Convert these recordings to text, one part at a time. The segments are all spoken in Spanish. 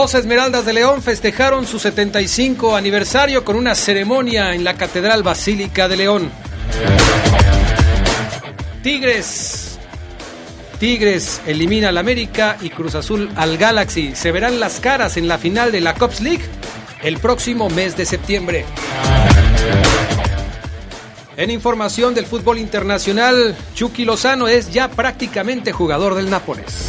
Los Esmeraldas de León festejaron su 75 aniversario con una ceremonia en la Catedral Basílica de León. Tigres. Tigres elimina al América y Cruz Azul al Galaxy. Se verán las caras en la final de la Cops League el próximo mes de septiembre. En información del fútbol internacional, Chucky Lozano es ya prácticamente jugador del Nápoles.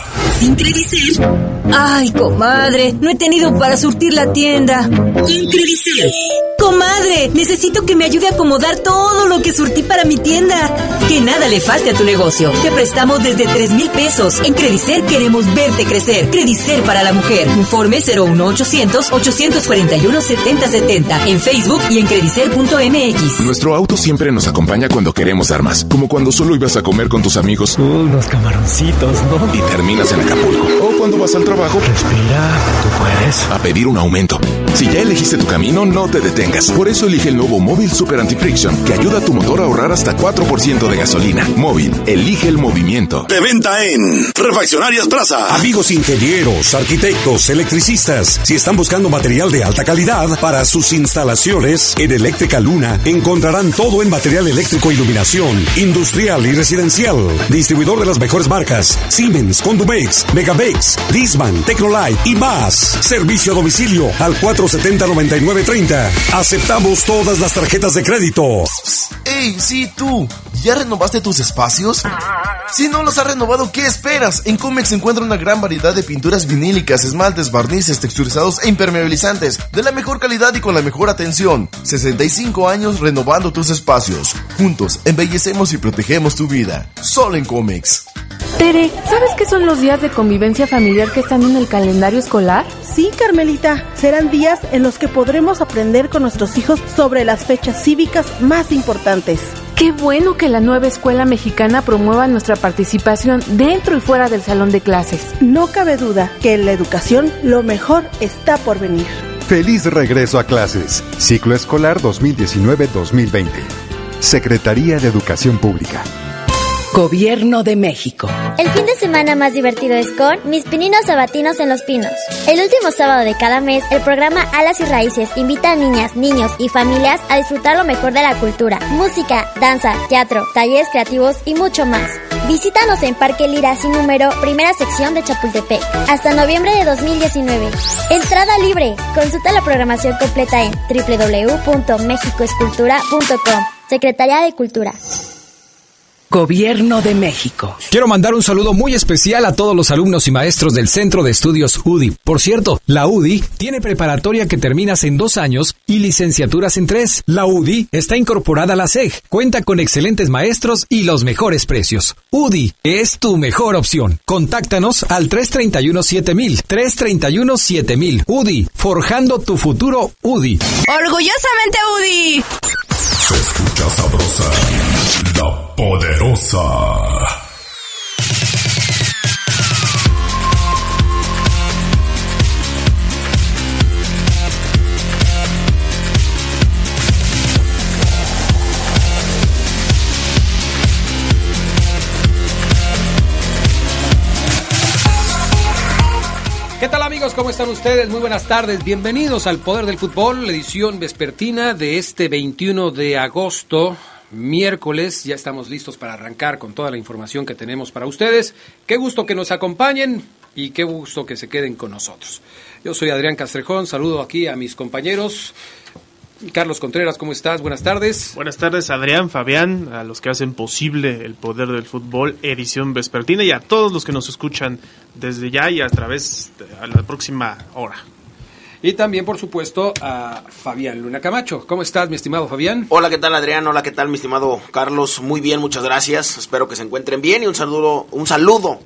Sin Credicel. Ay, comadre, no he tenido para surtir la tienda. Sin Credicel. Comadre, necesito que me ayude a acomodar todo lo que surtí para mi tienda. Que nada le falte a tu negocio. Te prestamos desde 3 mil pesos. En Credicer queremos verte crecer. Credicer para la mujer. Informe 01800 841 7070 en Facebook y en credicer.mx. Nuestro auto siempre nos acompaña cuando queremos armas, como cuando solo ibas a comer con tus amigos Unos camaroncitos, ¿no? y terminas en Acapulco. O cuando vas al trabajo Respira, tú puedes. a pedir un aumento. Si ya elegiste tu camino, no te detengas. Por eso elige el nuevo Móvil Super Anti-Friction, que ayuda a tu motor a ahorrar hasta 4% de gasolina. Móvil, elige el movimiento. De venta en Refaccionarias Plaza. Amigos ingenieros, arquitectos, electricistas, si están buscando material de alta calidad para sus instalaciones, en Eléctrica Luna encontrarán todo en material eléctrico, iluminación, industrial y residencial. Distribuidor de las mejores marcas: Siemens, Condumex, Megabex, Disman, Tecnolight y más. Servicio a domicilio al 470-9930. Aceptamos todas las tarjetas de crédito. ¡Ey, sí, tú! ¿Ya renovaste tus espacios? Si no los has renovado, ¿qué esperas? En Comex se encuentra una gran variedad de pinturas vinílicas, esmaltes, barnices, texturizados e impermeabilizantes, de la mejor calidad y con la mejor atención. 65 años renovando tus espacios. Juntos, embellecemos y protegemos tu vida. Solo en Comex. Tere, ¿sabes qué son los días de convivencia familiar que están en el calendario escolar? Sí, Carmelita, serán días en los que podremos aprender con nuestros hijos sobre las fechas cívicas más importantes. Qué bueno que la nueva escuela mexicana promueva nuestra participación dentro y fuera del salón de clases. No cabe duda que en la educación lo mejor está por venir. Feliz regreso a clases. Ciclo escolar 2019-2020. Secretaría de Educación Pública. Gobierno de México. El fin de semana más divertido es con Mis Pininos Sabatinos en Los Pinos. El último sábado de cada mes, el programa Alas y Raíces invita a niñas, niños y familias a disfrutar lo mejor de la cultura, música, danza, teatro, talleres creativos y mucho más. Visítanos en Parque Lira sin número, primera sección de Chapultepec, hasta noviembre de 2019. Entrada libre. Consulta la programación completa en www.mexicoescultura.com. Secretaría de Cultura. Gobierno de México. Quiero mandar un saludo muy especial a todos los alumnos y maestros del Centro de Estudios UDI. Por cierto, la UDI tiene preparatoria que terminas en dos años y licenciaturas en tres. La UDI está incorporada a la SEG, cuenta con excelentes maestros y los mejores precios. UDI es tu mejor opción. Contáctanos al 331-7000. 331-7000. UDI, forjando tu futuro UDI. Orgullosamente UDI. Se escucha sabrosa, la poderosa. ¿Qué tal amigos? ¿Cómo están ustedes? Muy buenas tardes. Bienvenidos al Poder del Fútbol, edición vespertina de este 21 de agosto, miércoles. Ya estamos listos para arrancar con toda la información que tenemos para ustedes. Qué gusto que nos acompañen y qué gusto que se queden con nosotros. Yo soy Adrián Castrejón, saludo aquí a mis compañeros. Carlos Contreras, ¿cómo estás? Buenas tardes. Buenas tardes, Adrián, Fabián, a los que hacen posible el poder del fútbol, edición vespertina, y a todos los que nos escuchan desde ya y a través de a la próxima hora. Y también, por supuesto, a Fabián Luna Camacho. ¿Cómo estás, mi estimado Fabián? Hola, ¿qué tal, Adrián? Hola, ¿qué tal, mi estimado Carlos? Muy bien, muchas gracias. Espero que se encuentren bien y un saludo, un saludo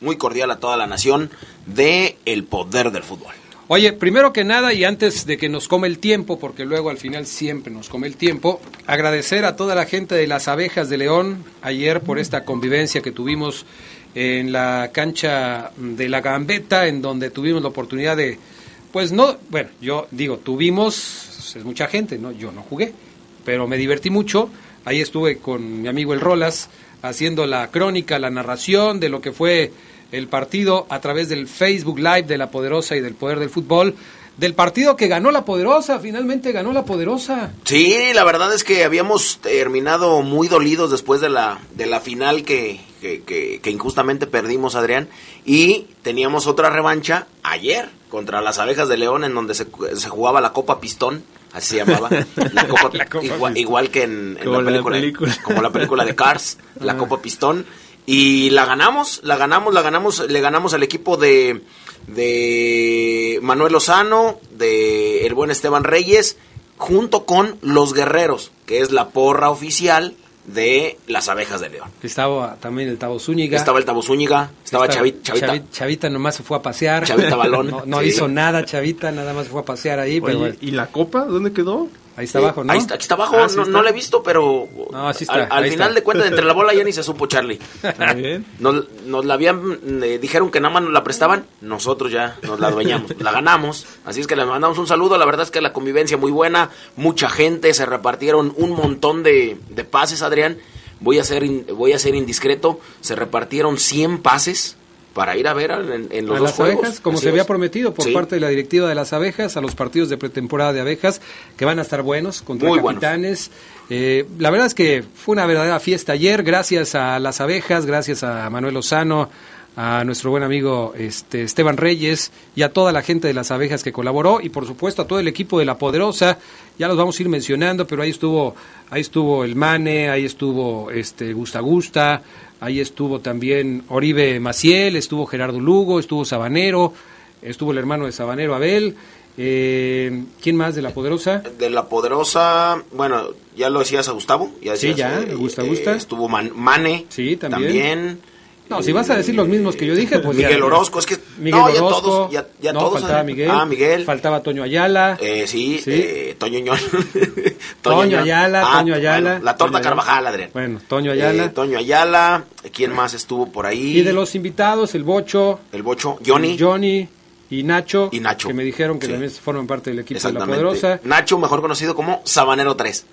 muy cordial a toda la nación de El Poder del Fútbol. Oye, primero que nada y antes de que nos come el tiempo, porque luego al final siempre nos come el tiempo, agradecer a toda la gente de las abejas de León ayer por esta convivencia que tuvimos en la cancha de la Gambeta, en donde tuvimos la oportunidad de, pues no, bueno, yo digo, tuvimos, es mucha gente, ¿no? Yo no jugué, pero me divertí mucho. Ahí estuve con mi amigo El Rolas haciendo la crónica, la narración de lo que fue el partido a través del Facebook Live de La Poderosa y del Poder del Fútbol. Del partido que ganó La Poderosa, finalmente ganó La Poderosa. Sí, la verdad es que habíamos terminado muy dolidos después de la, de la final que, que, que, que injustamente perdimos, Adrián. Y teníamos otra revancha ayer contra las abejas de León, en donde se, se jugaba la Copa Pistón. Así se llamaba. La Copa, La Copa igual, igual que en, la, la película, película. Como la película de Cars, la Ah. Copa Pistón. Y la ganamos, la ganamos, la ganamos, le ganamos al equipo de, de Manuel Lozano, de el buen Esteban Reyes, junto con los guerreros, que es la porra oficial de las abejas de León. Estaba también el Tabo Zúñiga. Estaba el Tabo Zúñiga, estaba Esta- Chavi- Chavita. Chavi- Chavita nomás se fue a pasear. Chavita Balón. No, no Sí. hizo nada, Chavita, nada más fue a pasear ahí. pero Oye, bueno, ¿y la copa? ¿Dónde quedó? Ahí está abajo, ¿no? Ahí está, aquí está abajo, Ah, sí no, está. no la he visto, pero No, así está, al, final está. de cuentas, entre la bola ya ni se supo Charlie. Está bien. Nos, nos la habían, eh, dijeron que nada más nos la prestaban, nosotros ya nos la adueñamos, la ganamos, así es que les mandamos un saludo, la verdad es que la convivencia muy buena, mucha gente, se repartieron un montón de, de pases, Adrián, voy a ser in- voy a ser indiscreto, se repartieron 100 pases para ir a ver al- en, en los a dos las juegos. abejas, como Así se había prometido por Sí. parte de la directiva de las abejas, a los partidos de pretemporada de abejas, que van a estar buenos contra Muy capitanes. Eh, la verdad es que fue una verdadera fiesta ayer, gracias a las abejas, gracias a Manuel Lozano, a nuestro buen amigo este, Esteban Reyes y a toda la gente de las abejas que colaboró y por supuesto a todo el equipo de La Poderosa, ya los vamos a ir mencionando, pero ahí estuvo, ahí estuvo el Mane, ahí estuvo este Gusta Gusta, ahí estuvo también Oribe Maciel, estuvo Gerardo Lugo, estuvo Sabanero, estuvo el hermano de Sabanero Abel, eh, ¿quién más de La Poderosa? De la poderosa, bueno, ya lo decías a Gustavo. Ya Sí, decías, ya, eh, Gusta, eh, Gusta. Estuvo Man- Mane. Sí, también. También. No, si vas a decir los mismos que yo dije, pues ya- Miguel Orozco, es que Miguel no, ya todos, ya, ya no, todos. faltaba. Miguel, Ah, Miguel. faltaba Toño Ayala, Eh, sí, Sí. eh, Toño Ñón. Toño Ñón. Ayala, Ah, Toño Ayala. bueno, la torta Toño. Carvajal, Adrián. bueno, Toño Ayala, Eh, Toño Ayala. ¿Quién más estuvo por ahí? y de los invitados, el Bocho, El Bocho. Johnny. Johnny y Nacho, Y Nacho. que me dijeron que Sí. también forman parte del equipo de La. Poderosa. Nacho, mejor conocido como Sabanero 3.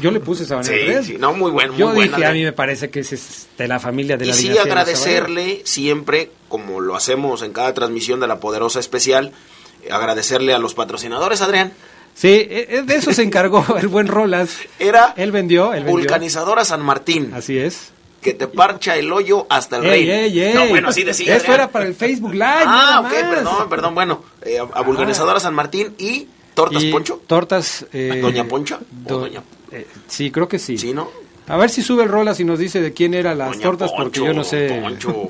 Yo le puse Sabanero Sí, 3. sí, no, muy bueno, Yo bueno, dije, a mí me parece que es de la familia de Y la sí de Sabanero. agradecerle siempre, como lo hacemos en cada transmisión de la Poderosa Especial, eh, agradecerle a los patrocinadores, Adrián. Sí, eh, eh, de eso se encargó el buen Rolas. Era Él vendió, él vendió. Vulcanizadora San Martín, Así es. que te parcha el hoyo hasta el Ey, rey. ey, ey. No, bueno, así decía. Adrián. era para el Facebook Live. Ah, nada ok, más. Ah. perdón, perdón, bueno. eh, a, a Vulcanizadora San Martín y Tortas Y Poncho. Tortas. eh, ¿Doña Poncha? ¿O do- doña- eh, sí, creo que sí. Sí, ¿no? A ver si sube el Rolas y nos dice de quién eran las Doña tortas, porque yo no sé.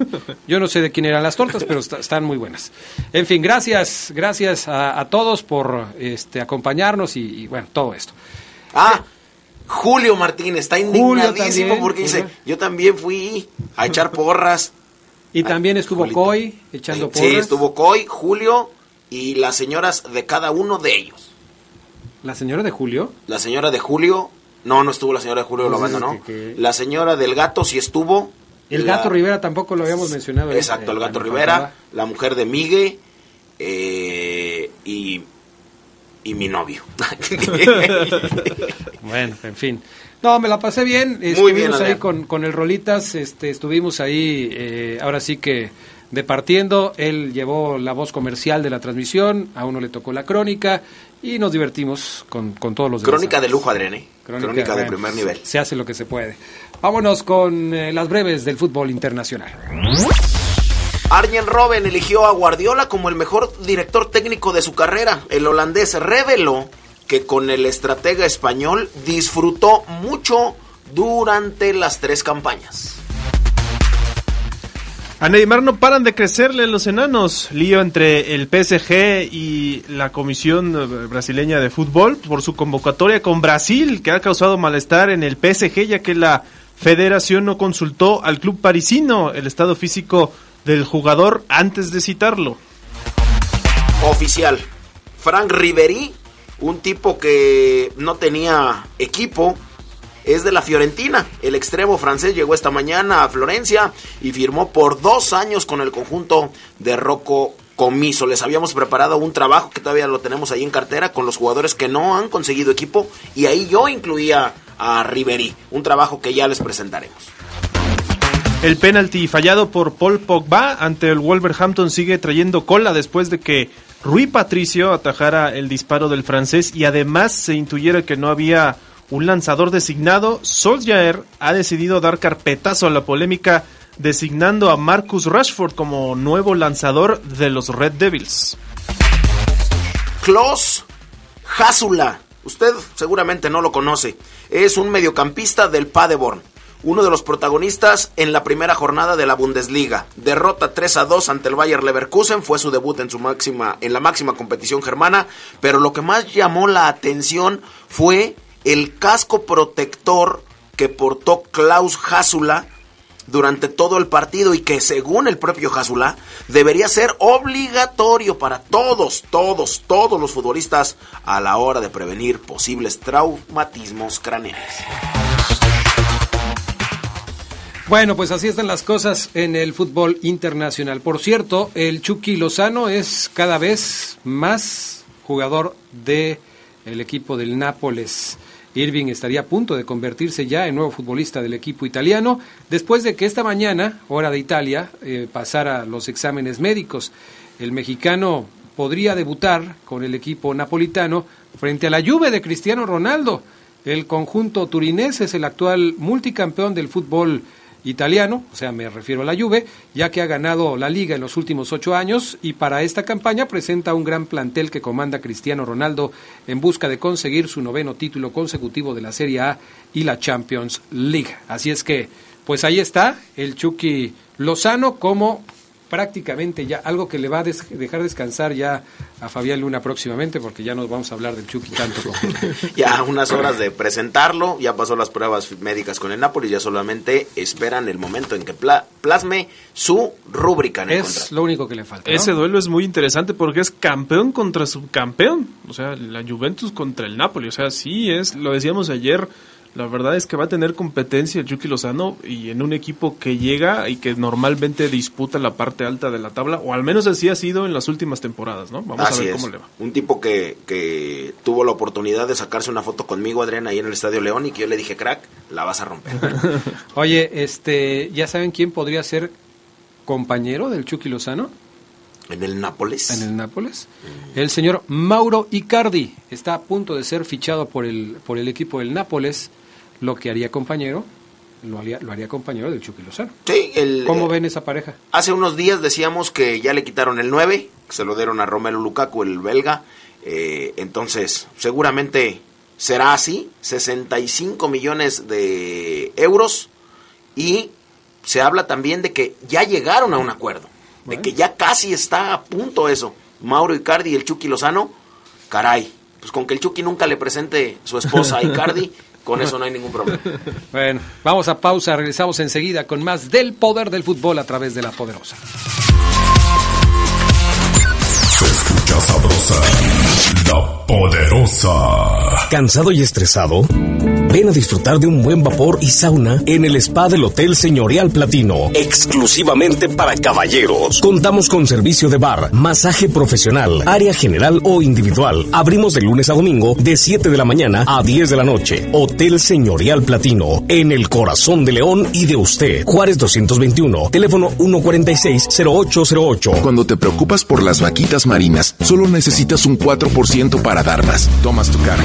Yo no sé de quién eran las tortas, pero está- están muy buenas. En fin, gracias, gracias a, a todos por este acompañarnos y, y, bueno, todo esto. Ah, Julio Martín está indignadísimo también, porque dice, yo también fui a echar porras. Y también estuvo Julito. Coy echando porras. Sí, estuvo Coy, Julio y las señoras de cada uno de ellos. La señora de Julio. La señora de Julio, no, no estuvo la señora de Julio, lo abandonó. que- que- La señora del gato sí estuvo. El La- gato Rivera tampoco lo habíamos mencionado. Exacto, eh, el gato Rivera, la mujer de Migue eh, y, y mi novio. Bueno, en fin. No, me la pasé bien. Muy Estuvimos bien, ahí con, con el Rolitas, este, estuvimos ahí, eh, ahora sí que departiendo. Él llevó la voz comercial de la transmisión, a uno le tocó la crónica y nos divertimos con, con todos los demás. Crónica de lujo, Adrián, ¿eh? Crónica, de bueno, primer nivel. Se hace lo que se puede. Vámonos con eh, las breves del fútbol internacional. Arjen Robben eligió a Guardiola como el mejor director técnico de su carrera. El holandés reveló que con el estratega español disfrutó mucho durante las tres campañas. A Neymar no paran de crecerle los enanos. Lío entre el PSG y la Comisión Brasileña de Fútbol por su convocatoria con Brasil, que ha causado malestar en el PSG, ya que la federación no consultó al club parisino el estado físico del jugador antes de citarlo. Oficial. Frank Ribery, un tipo que no tenía equipo, es de la Fiorentina. El extremo francés llegó esta mañana a Florencia y firmó por dos años con el conjunto de Rocco Comiso. Les habíamos preparado un trabajo que todavía lo tenemos ahí en cartera con los jugadores que no han conseguido equipo y ahí yo incluía a Ribery, un trabajo que ya les presentaremos. El penalti fallado por Paul Pogba ante el Wolverhampton sigue trayendo cola después de que Rui Patricio atajara el disparo del francés y además se intuyera que no había un lanzador designado. Solskjaer ha decidido dar carpetazo a la polémica designando a Marcus Rashford como nuevo lanzador de los Red Devils. Klaus Hasula, usted seguramente no lo conoce, es un mediocampista del Paderborn uno de los protagonistas en la primera jornada de la Bundesliga. Derrota 3 a 2 ante el Bayer Leverkusen, fue su debut en su máxima en la máxima competición germana, pero lo que más llamó la atención fue el casco protector que portó Klaus Hasula durante todo el partido y que según el propio Hasula debería ser obligatorio para todos, todos, todos los futbolistas a la hora de prevenir posibles traumatismos craneales. Bueno, pues así están las cosas en el fútbol internacional. Por cierto, el Chucky Lozano es cada vez más jugador de el equipo del Nápoles. Irving estaría a punto de convertirse ya en nuevo futbolista del equipo italiano después de que esta mañana, hora de Italia, eh, pasara los exámenes médicos. El mexicano podría debutar con el equipo napolitano frente a la Juve de Cristiano Ronaldo. El conjunto turinés es el actual multicampeón del fútbol italiano, o sea, me refiero a la Juve, ya que ha ganado la liga en los últimos ocho años y para esta campaña presenta un gran plantel que comanda Cristiano Ronaldo en busca de conseguir su noveno título consecutivo de la Serie A y la Champions League. Así es que, pues ahí está el Chucky Lozano como prácticamente ya algo que le va a dejar descansar ya a Fabián Luna próximamente porque ya nos vamos a hablar del Chucky tanto como ya unas horas de presentarlo ya pasó las pruebas médicas con el Napoli ya solamente esperan el momento en que plasme su rúbrica en el es lo único que le falta ese duelo es muy interesante porque es campeón contra subcampeón o sea la Juventus contra el Napoli o sea sí es lo decíamos ayer la verdad es que va a tener competencia el Yuki Lozano y en un equipo que llega y que normalmente disputa la parte alta de la tabla, o al menos así ha sido en las últimas temporadas, ¿no? Vamos a ver cómo le va. Un tipo que, que tuvo la oportunidad de sacarse una foto conmigo, Adrián, ahí en el Estadio León y que yo le dije, crack, la vas a romper. Oye, este, ¿ya saben quién podría ser compañero del Chucky Lozano? ¿En el Nápoles? En el Nápoles. El señor Mauro Icardi está a punto de ser fichado por el, por el equipo del Nápoles lo que haría compañero, lo haría, lo haría compañero del Chucky Lozano. Sí, el, ¿Cómo eh, ven esa pareja? Hace unos días decíamos que ya le quitaron el 9, se lo dieron a Romelu Lukaku, el belga. Eh, entonces, seguramente será así, 65 millones de euros. Y se habla también de que ya llegaron a un acuerdo, de que ya casi está a punto eso. Mauro Icardi y el Chucky Lozano, caray, pues con que el Chucky nunca le presente su esposa a Icardi, Con eso no hay ningún problema. bueno, vamos a pausa, regresamos enseguida con más del poder del fútbol a través de la poderosa. Se escucha sabrosa, la Poderosa. ¿Cansado y estresado? Ven a disfrutar de un buen vapor y sauna en el spa del Hotel Señorial Platino, exclusivamente para caballeros. Contamos con servicio de bar, masaje profesional, área general o individual. Abrimos de lunes a domingo de 7 de la mañana a 10 de la noche. Hotel Señorial Platino, en el corazón de León y de usted. Juárez 221, teléfono 146-0808. Cuando te preocupas por las vaquitas marinas, solo necesitas un 4% para dar más. Tomas tu carro.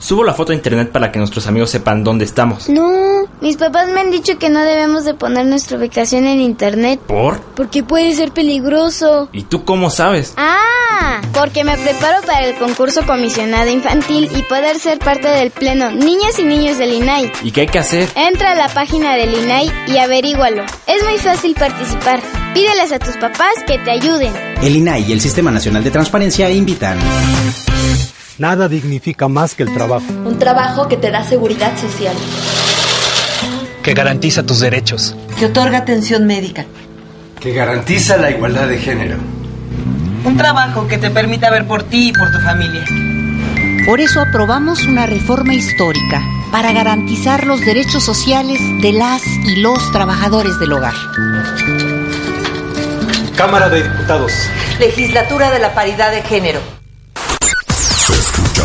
Subo la foto a internet para que nuestros amigos sepan dónde estamos. No, mis papás me han dicho que no debemos de poner nuestra ubicación en internet. ¿Por? Porque puede ser peligroso. ¿Y tú cómo sabes? Ah, porque me preparo para el concurso comisionado infantil y poder ser parte del pleno Niñas y Niños del INAI. ¿Y qué hay que hacer? Entra a la página del INAI y averígualo. Es muy fácil participar. Pídeles a tus papás que te ayuden. El INAI y el Sistema Nacional de Transparencia invitan. Nada dignifica más que el trabajo. Un trabajo que te da seguridad social. Que garantiza tus derechos. Que otorga atención médica. Que garantiza la igualdad de género. Un trabajo que te permita ver por ti y por tu familia. Por eso aprobamos una reforma histórica para garantizar los derechos sociales de las y los trabajadores del hogar. Cámara de Diputados. Legislatura de la Paridad de Género.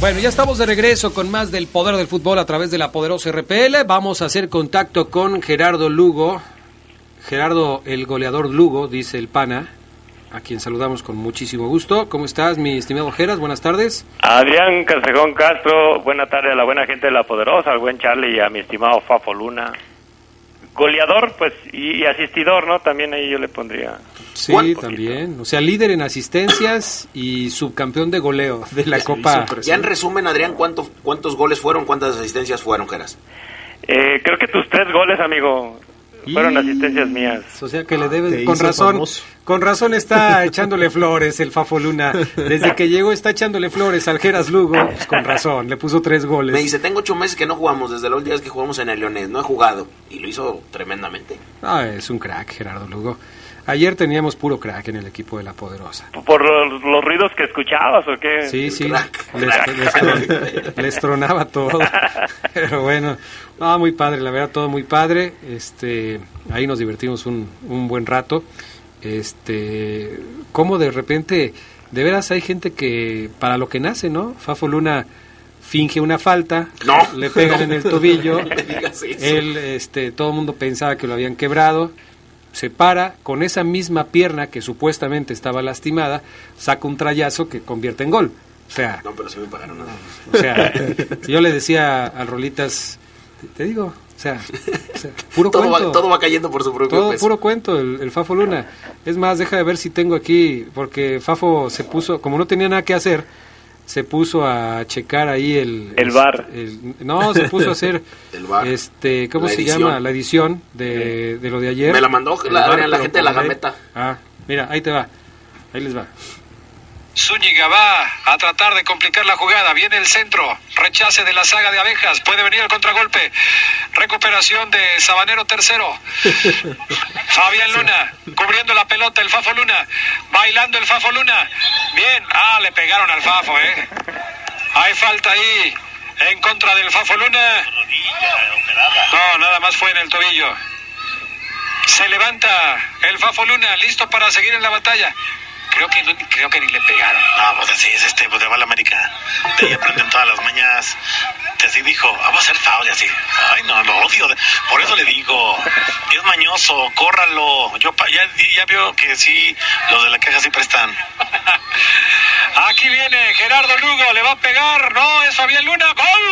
Bueno, ya estamos de regreso con más del poder del fútbol a través de la poderosa RPL. Vamos a hacer contacto con Gerardo Lugo. Gerardo, el goleador Lugo, dice el pana, a quien saludamos con muchísimo gusto. ¿Cómo estás, mi estimado Geras? Buenas tardes. Adrián Casejón Castro, buena tarde a la buena gente de La Poderosa, al buen Charlie y a mi estimado Fafo Luna. Goleador, pues, y, y asistidor, ¿no? También ahí yo le pondría. Sí, también. O sea, líder en asistencias y subcampeón de goleo de la Copa. Ya en resumen, Adrián, ¿cuántos, cuántos goles fueron? ¿Cuántas asistencias fueron, Geras? Eh, creo que tus tres goles, amigo, fueron asistencias mías. O sea que le debe, Te con razón, famoso. Con razón está echándole flores el Fafo Luna. Desde que llegó está echándole flores al Geras Lugo, pues con razón, le puso tres goles. Me dice, tengo ocho meses que no jugamos, desde la última vez que jugamos en el Leonés, no he jugado. Y lo hizo tremendamente. Ah, es un crack, Gerardo Lugo. Ayer teníamos puro crack en el equipo de la Poderosa. ¿Por los, los ruidos que escuchabas o qué? Sí, sí, les, les tron- les tronaba todo. Pero bueno, no, muy padre, la verdad, todo muy padre. Este, ahí nos divertimos un, un buen rato. Este, como de repente, de veras hay gente que para lo que nace, ¿no? Fafo Luna finge una falta, No. le pegan en el tobillo, él, este, todo el mundo pensaba que lo habían quebrado, se para con esa misma pierna que supuestamente estaba lastimada, saca un trayazo que convierte en gol. O sea, No, pero sí me pagaron nada. o sea, si yo le decía al Rolitas, te digo, o sea, o sea, puro todo, cuento. va, todo va cayendo por su propio Todo peso. puro cuento, el, el Fafo Luna. Es más, deja de ver si tengo aquí, porque Fafo se puso, como no tenía nada que hacer, se puso a checar ahí el... El bar. el- no, se puso a hacer, El VAR. este, ¿cómo La se edición. llama? La edición de, de lo de ayer. Me la mandó la- la gente de la. Gambeta. Ah, mira, ahí te va, ahí les va. Zúñiga va a tratar de complicar la jugada. Viene el centro. Rechace de la saga de abejas. Puede venir el contragolpe. Recuperación de Sabanero tercero. Fabián Luna cubriendo la pelota. El Fafo Luna. Bailando el Fafo Luna. Bien. Ah, le pegaron al Fafo, ¿eh? Hay falta ahí en contra del Fafo Luna. No, nada más fue en el tobillo. Se levanta el Fafo Luna, listo para seguir en la batalla. Creo que, creo que ni le pegaron. No, pues así es este, pues de la América. De ahí aprenden todas las mañas. Así dijo, vamos a hacer foul y así. Ay, no, lo odio. Por eso le digo, es mañoso, córralo. Yo ya, ya veo que sí, los de la caja siempre están. Aquí viene Gerardo Lugo, le va a pegar. No, es Fabián Luna. ¡Gol!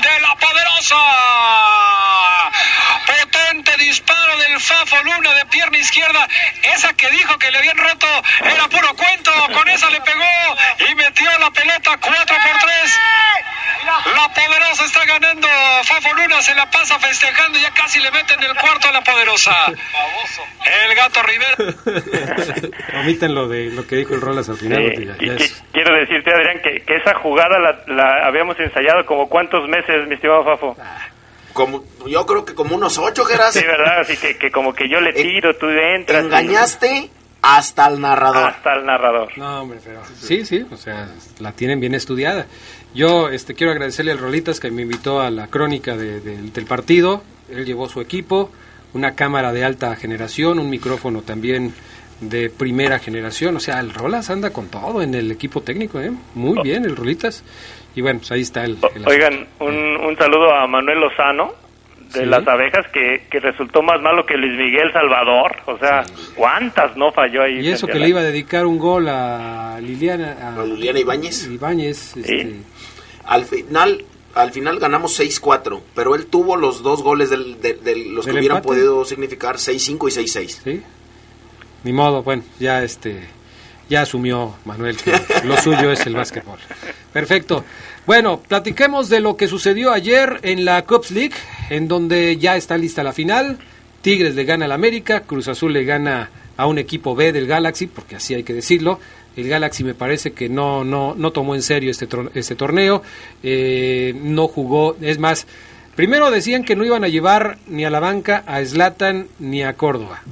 De la poderosa pierna izquierda. Esa que dijo que le habían roto era puro cuento. Con esa le pegó y metió la pelota 4 por 3. La poderosa está ganando. Fafo Luna se la pasa festejando. Ya casi le meten el cuarto a la poderosa. El gato Rivera. Omiten lo de lo que dijo el Rolas al final. Sí, ya- ya quiero decirte, Adrián, que, que esa jugada la, la habíamos ensayado como cuántos meses, mi estimado Fafo. Como, yo creo que como unos ocho, Geras. Sí, ¿verdad? Así que, que como que yo le tiro, tú entras. Engañaste hasta el narrador. Hasta el narrador. No, hombre, pero sí, sí, o sea, la tienen bien estudiada. Yo este, quiero agradecerle al Rolitas que me invitó a la crónica de- del- del partido. Él llevó su equipo, una cámara de alta generación, un micrófono también de primera generación. O sea, el Rolas anda con todo en el equipo técnico, ¿eh? Muy bien, el Rolitas. Y bueno, pues ahí está el... el Oigan, un, un saludo a Manuel Lozano de Sí. las abejas que, que resultó más malo que Luis Miguel Salvador. O sea, ¿cuántas no falló ahí? Y eso que a le iba a dedicar un gol a Liliana... A Liliana Ibáñez. Ibáñez, este, Al final, al final ganamos 6-4, pero él tuvo los dos goles del- de, de los que ¿Del hubieran empate? podido significar 6-5 y 6-6. Sí. Ni modo, bueno, ya este ya asumió Manuel que lo suyo es el básquetbol. Perfecto. Bueno, platiquemos de lo que sucedió ayer en la Cups League, en donde ya está lista la final. Tigres le gana al América, Cruz Azul le gana a un equipo B del Galaxy, porque así hay que decirlo. El Galaxy me parece que no no no tomó en serio este este torneo, eh, no jugó, es más, primero decían que no iban a llevar ni a la banca a Zlatan ni a Córdoba.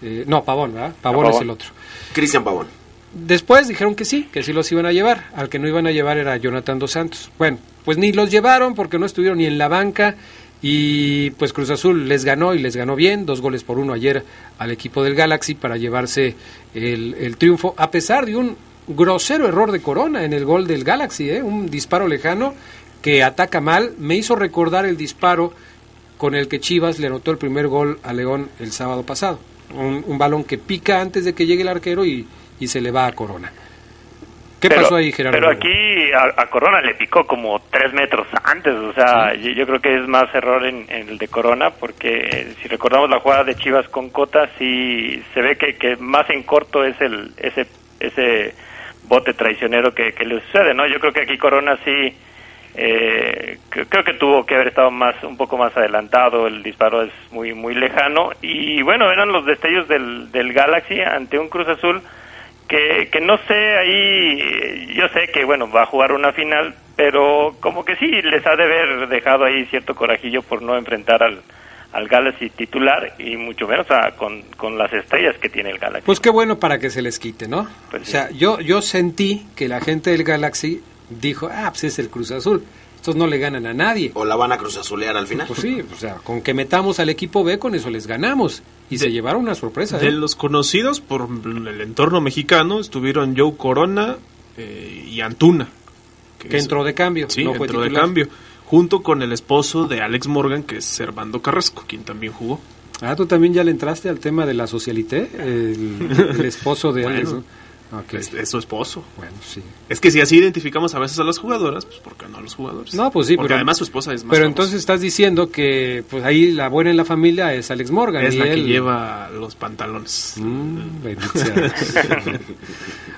Eh, no, Pavón, ¿verdad? Pavón, A es Pavón. el otro. Cristian Pavón. Después dijeron que sí, que sí los iban a llevar. Al que no iban a llevar era Jonathan Dos Santos. Bueno, pues ni los llevaron porque no estuvieron ni en la banca y pues Cruz Azul les ganó y les ganó bien, dos goles por uno ayer al equipo del Galaxy para llevarse el, triunfo, a pesar de un grosero error de Corona en el gol del Galaxy, ¿eh? un disparo lejano que ataca mal. Me hizo recordar el disparo con el que Chivas le anotó el primer gol a León el sábado pasado. Un balón que pica antes de que llegue el arquero y, y se le va a Corona. ¿Qué Pero- pasó ahí, Gerardo? Pero aquí a, a Corona le picó como tres metros antes, o sea, yo, yo creo que es más error en, en el de Corona, porque eh, si recordamos la jugada de Chivas con Cota, sí se ve que, que más en corto es el ese ese bote traicionero que, que le sucede, ¿no? Yo creo que aquí Corona sí, eh, cre- creo que tuvo que haber estado más un poco más adelantado, el disparo es muy muy lejano, y bueno, eran los destellos del, del Galaxy ante un Cruz Azul que, que no sé ahí, yo sé que bueno, va a jugar una final, pero como que sí les ha de haber dejado ahí cierto corajillo por no enfrentar al, al Galaxy titular y mucho menos a- con, con las estrellas que tiene el Galaxy. Pues qué bueno para que se les quite, ¿no? Pues o sea, yo, yo sentí que la gente del Galaxy dijo, ah, pues es el Cruz Azul. Estos no le ganan a nadie. O la van a cruzazulear al final. Pues sí, o sea, con que metamos al equipo B, con eso les ganamos. Y se llevaron una sorpresa. De ¿eh? los conocidos por el entorno mexicano estuvieron Joe Corona eh, y Antuna. Que entró de cambio, Sí, no entró de cambio. Junto con el esposo de Alex Morgan, que es Servando Carrasco, quien también jugó. Ah, tú también ya le entraste al tema de la socialité, el, el esposo de Alex. Es, es su esposo. Bueno, sí. Es que si así identificamos a veces a las jugadoras, pues ¿por qué no a los jugadores? No, pues sí, Porque pero además su esposa es más Pero famosa. entonces estás diciendo que pues ahí la buena en la familia es Alex Morgan. es y la que lleva los pantalones. Mm,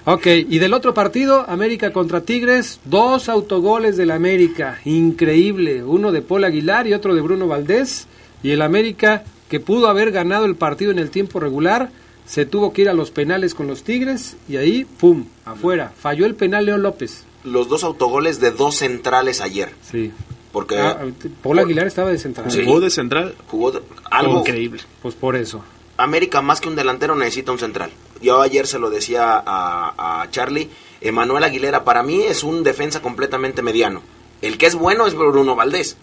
ok, y del otro partido, América contra Tigres, dos autogoles del América, increíble, uno de Paul Aguilar y otro de Bruno Valdés, y el América que pudo haber ganado el partido en el tiempo regular, se tuvo que ir a los penales con los Tigres y ahí, ¡pum!, afuera, falló el penal León López. Los dos autogoles de dos centrales ayer. Sí. Porque Ah, Paul Aguilar estaba de central. Sí. Jugó de central. jugó de- algo Increíble. Pues por eso. América más que un delantero necesita un central. Yo ayer se lo decía a, a Charlie, Emanuel Aguilera para mí es un defensa completamente mediano. El que es bueno es Bruno Valdés.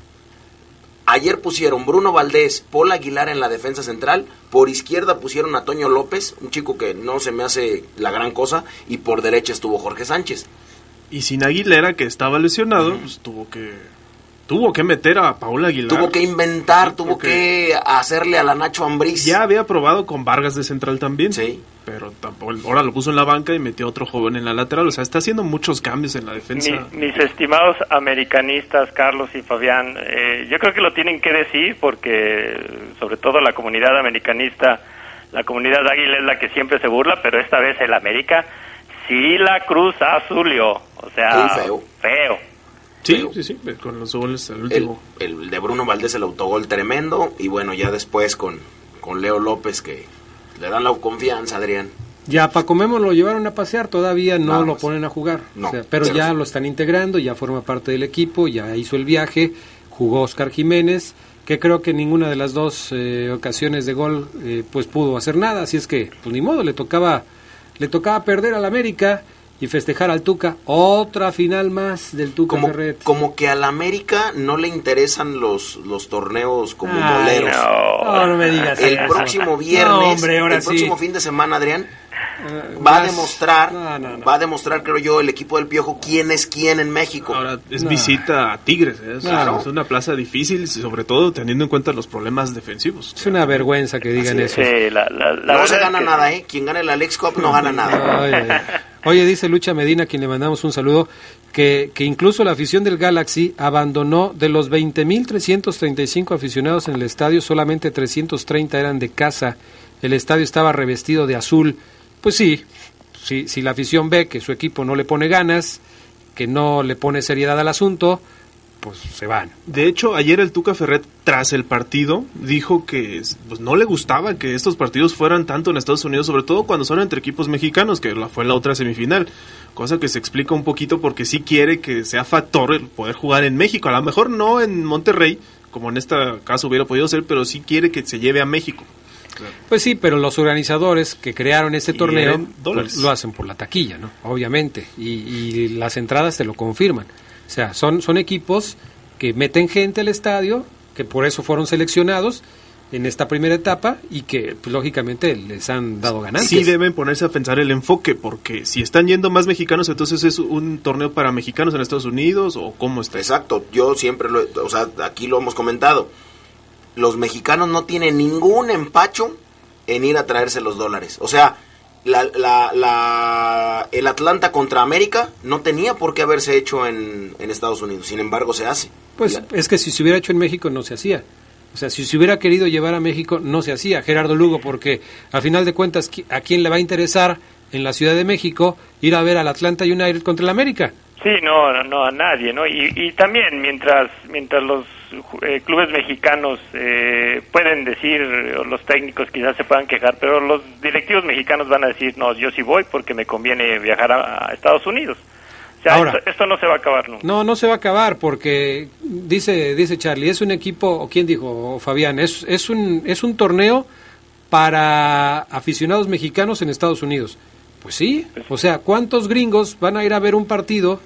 Ayer pusieron Bruno Valdés, Paul Aguilar en la defensa central, por izquierda pusieron a Toño López, un chico que no se me hace la gran cosa, y por derecha estuvo Jorge Sánchez. Y sin Aguilera, que estaba lesionado, pues tuvo que tuvo que meter a Paul Aguilar. Tuvo que inventar, tuvo porque- que hacerle a la Nacho Ambriz. Ya había probado con Vargas de central también. Sí. Pero tampoco, ahora lo puso en la banca y metió a otro joven en la lateral. O sea, está haciendo muchos cambios en la defensa. Mi- mis estimados americanistas, Carlos y Fabián, eh, yo creo que lo tienen que decir porque sobre todo la comunidad americanista la comunidad águila es la que siempre se burla, pero esta vez el América sí la cruz azulió. O sea, feo. feo. Sí, sí, sí, con los goles al último. El, el, de Bruno Valdés, el autogol tremendo. Y bueno, ya después con, con Leo López, que le dan la confianza, Adrián. Ya Paco Memo lo llevaron a pasear, todavía no lo ponen a jugar. No, o sea, pero ya lo están integrando, ya forma parte del equipo, ya hizo el viaje, jugó Oscar Jiménez, que creo que ninguna de las dos eh, ocasiones de gol eh, pues pudo hacer nada, así es que pues ni modo, le tocaba le tocaba perder al América y festejar al Tuca. Otra final más del Tuca como, Ferret. Como que al América no le interesan los, los torneos como Ay, moleros. No, no me digas El eso. próximo viernes, No, hombre, ahora el sí. próximo fin de semana, Adrián, va más- a demostrar, No, no, no. va a demostrar, creo yo, el equipo del Piojo quién es quién en México. Ahora es No. visita a Tigres, ¿eh? es, Claro. es una plaza difícil, sobre todo teniendo en cuenta los problemas defensivos. Es una vergüenza que digan eso. Sí, la, la, la no se gana que- nada, ¿eh? Quien gane la Lex Cup no gana nada. Ay, ay, ay. Oye, dice Lucha Medina, quien le mandamos un saludo, que, que incluso la afición del Galaxy abandonó de los 20.335 aficionados en el estadio, solamente 330 eran de casa. El estadio estaba revestido de azul. Pues sí, si, si la afición ve que su equipo no le pone ganas, que no le pone seriedad al asunto, pues se van. De hecho, ayer el Tuca Ferret, tras el partido, dijo que pues, no le gustaba que estos partidos fueran tanto en Estados Unidos, sobre todo cuando son entre equipos mexicanos, que la- fue la otra semifinal. Cosa que se explica un poquito porque sí quiere que sea factor el poder jugar en México. A lo mejor no en Monterrey, como en este caso hubiera podido ser, pero sí quiere que se lleve a México. Pues sí, pero los organizadores que crearon este torneo pues, lo hacen por la taquilla, ¿no? Obviamente. Y, y las entradas te lo confirman. O sea, son, son equipos que meten gente al estadio, que por eso fueron seleccionados en esta primera etapa y que, pues, lógicamente, les han dado ganancias. Sí deben ponerse a pensar el enfoque, porque si están yendo más mexicanos, entonces es un torneo para mexicanos en Estados Unidos o cómo está. Exacto, yo siempre lo, he- o sea, aquí lo hemos comentado. Los mexicanos no tienen ningún empacho en ir a traerse los dólares. O sea, la, la, la- el Atlanta contra América no tenía por qué haberse hecho en, en Estados Unidos. Sin embargo, se hace. Pues es que si se hubiera hecho en México no se hacía. O sea, si se hubiera querido llevar a México no se hacía. Gerardo Lugo, porque al final de cuentas, ¿qui- ¿a quién le va a interesar en la Ciudad de México ir a ver al Atlanta United contra el América? Sí, no, no, no, a nadie, ¿no? Y, y también mientras mientras los eh, clubes mexicanos eh, pueden decir, o los técnicos quizás se puedan quejar, pero los directivos mexicanos van a decir, no, yo sí voy porque me conviene viajar a, a Estados Unidos. O sea, Ahora. esto, esto no se va a acabar nunca. No, no se va a acabar porque dice dice Charlie, es un equipo, o quién dijo, o Fabián, es, es, un, es un torneo para aficionados mexicanos en Estados Unidos. Pues sí, o sea, ¿cuántos gringos van a ir a ver un partido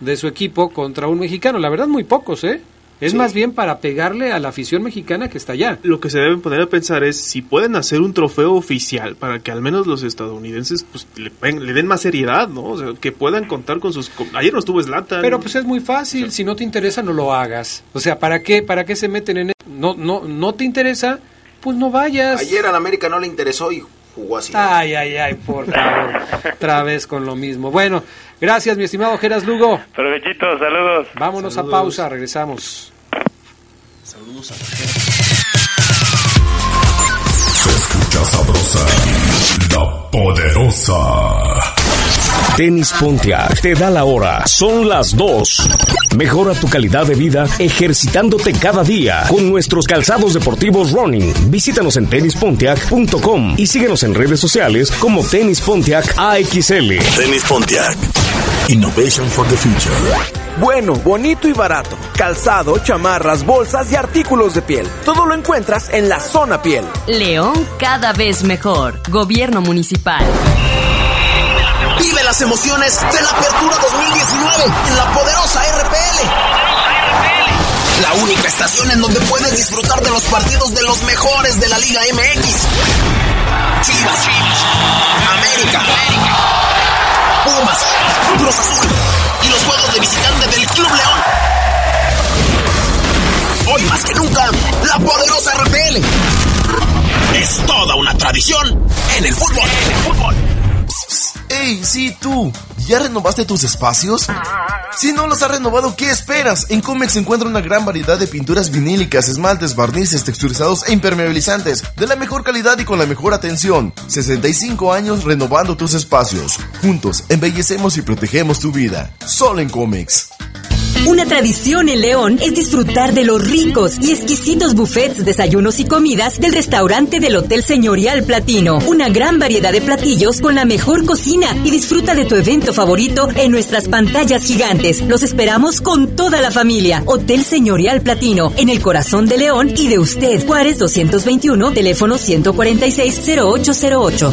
de su equipo contra un mexicano? La verdad, muy pocos, ¿eh? Es más bien para pegarle a la afición mexicana que está allá. Lo que se deben poner a pensar es si pueden hacer un trofeo oficial para que al menos los estadounidenses pues, le, le den más seriedad, ¿no? O sea, que puedan contar con sus... Ayer no estuvo Zlatan. Pero pues es muy fácil, si no te interesa no lo hagas. O sea, ¿para qué para qué se meten en eso? No no no te interesa, pues no vayas. Ayer al América no le interesó y jugó así. Ay, ay, ay, por favor. Otra vez con lo mismo. Bueno, gracias, mi estimado Geras Lugo. Provechito, saludos. Vámonos Saludos. a pausa, regresamos. Saludos a Se escucha sabrosa, la poderosa. Tenis Pontiac te da la hora. Son las 2. Mejora tu calidad de vida ejercitándote cada día con nuestros calzados deportivos running. Visítanos en tenispontiac.com y síguenos en redes sociales como Tenis Pontiac AXL. Tenis Pontiac. Innovation for the future. Bueno, bonito y barato. Calzado, chamarras, bolsas y artículos de piel. Todo lo encuentras en la zona piel. León cada vez mejor. Gobierno municipal. Vive las emociones de la Apertura 2019 en la poderosa RPL. La única estación en donde puedes disfrutar de los partidos de los mejores de la Liga MX. Chivas, América, Pumas, Cruz Azul y los juegos de visitante del Club León. Hoy más que nunca, la poderosa RPL. Es toda una tradición en el fútbol. En el fútbol. ¡Ey, sí, tú! ¿Ya renovaste tus espacios? Si no los has renovado, ¿qué esperas? En Comex se encuentra una gran variedad de pinturas vinílicas, esmaltes, barnices, texturizados e impermeabilizantes de la mejor calidad y con la mejor atención. 65 años renovando tus espacios. Juntos embellecemos y protegemos tu vida. Solo en Comex. Una tradición en León es disfrutar de los ricos y exquisitos buffets, desayunos y comidas del restaurante del Hotel Señorial Platino. Una gran variedad de platillos con la mejor cocina y disfruta de tu evento favorito en nuestras pantallas gigantes. Los esperamos con toda la familia. Hotel Señorial Platino, en el corazón de León y de usted. Juárez 221, teléfono 146-0808.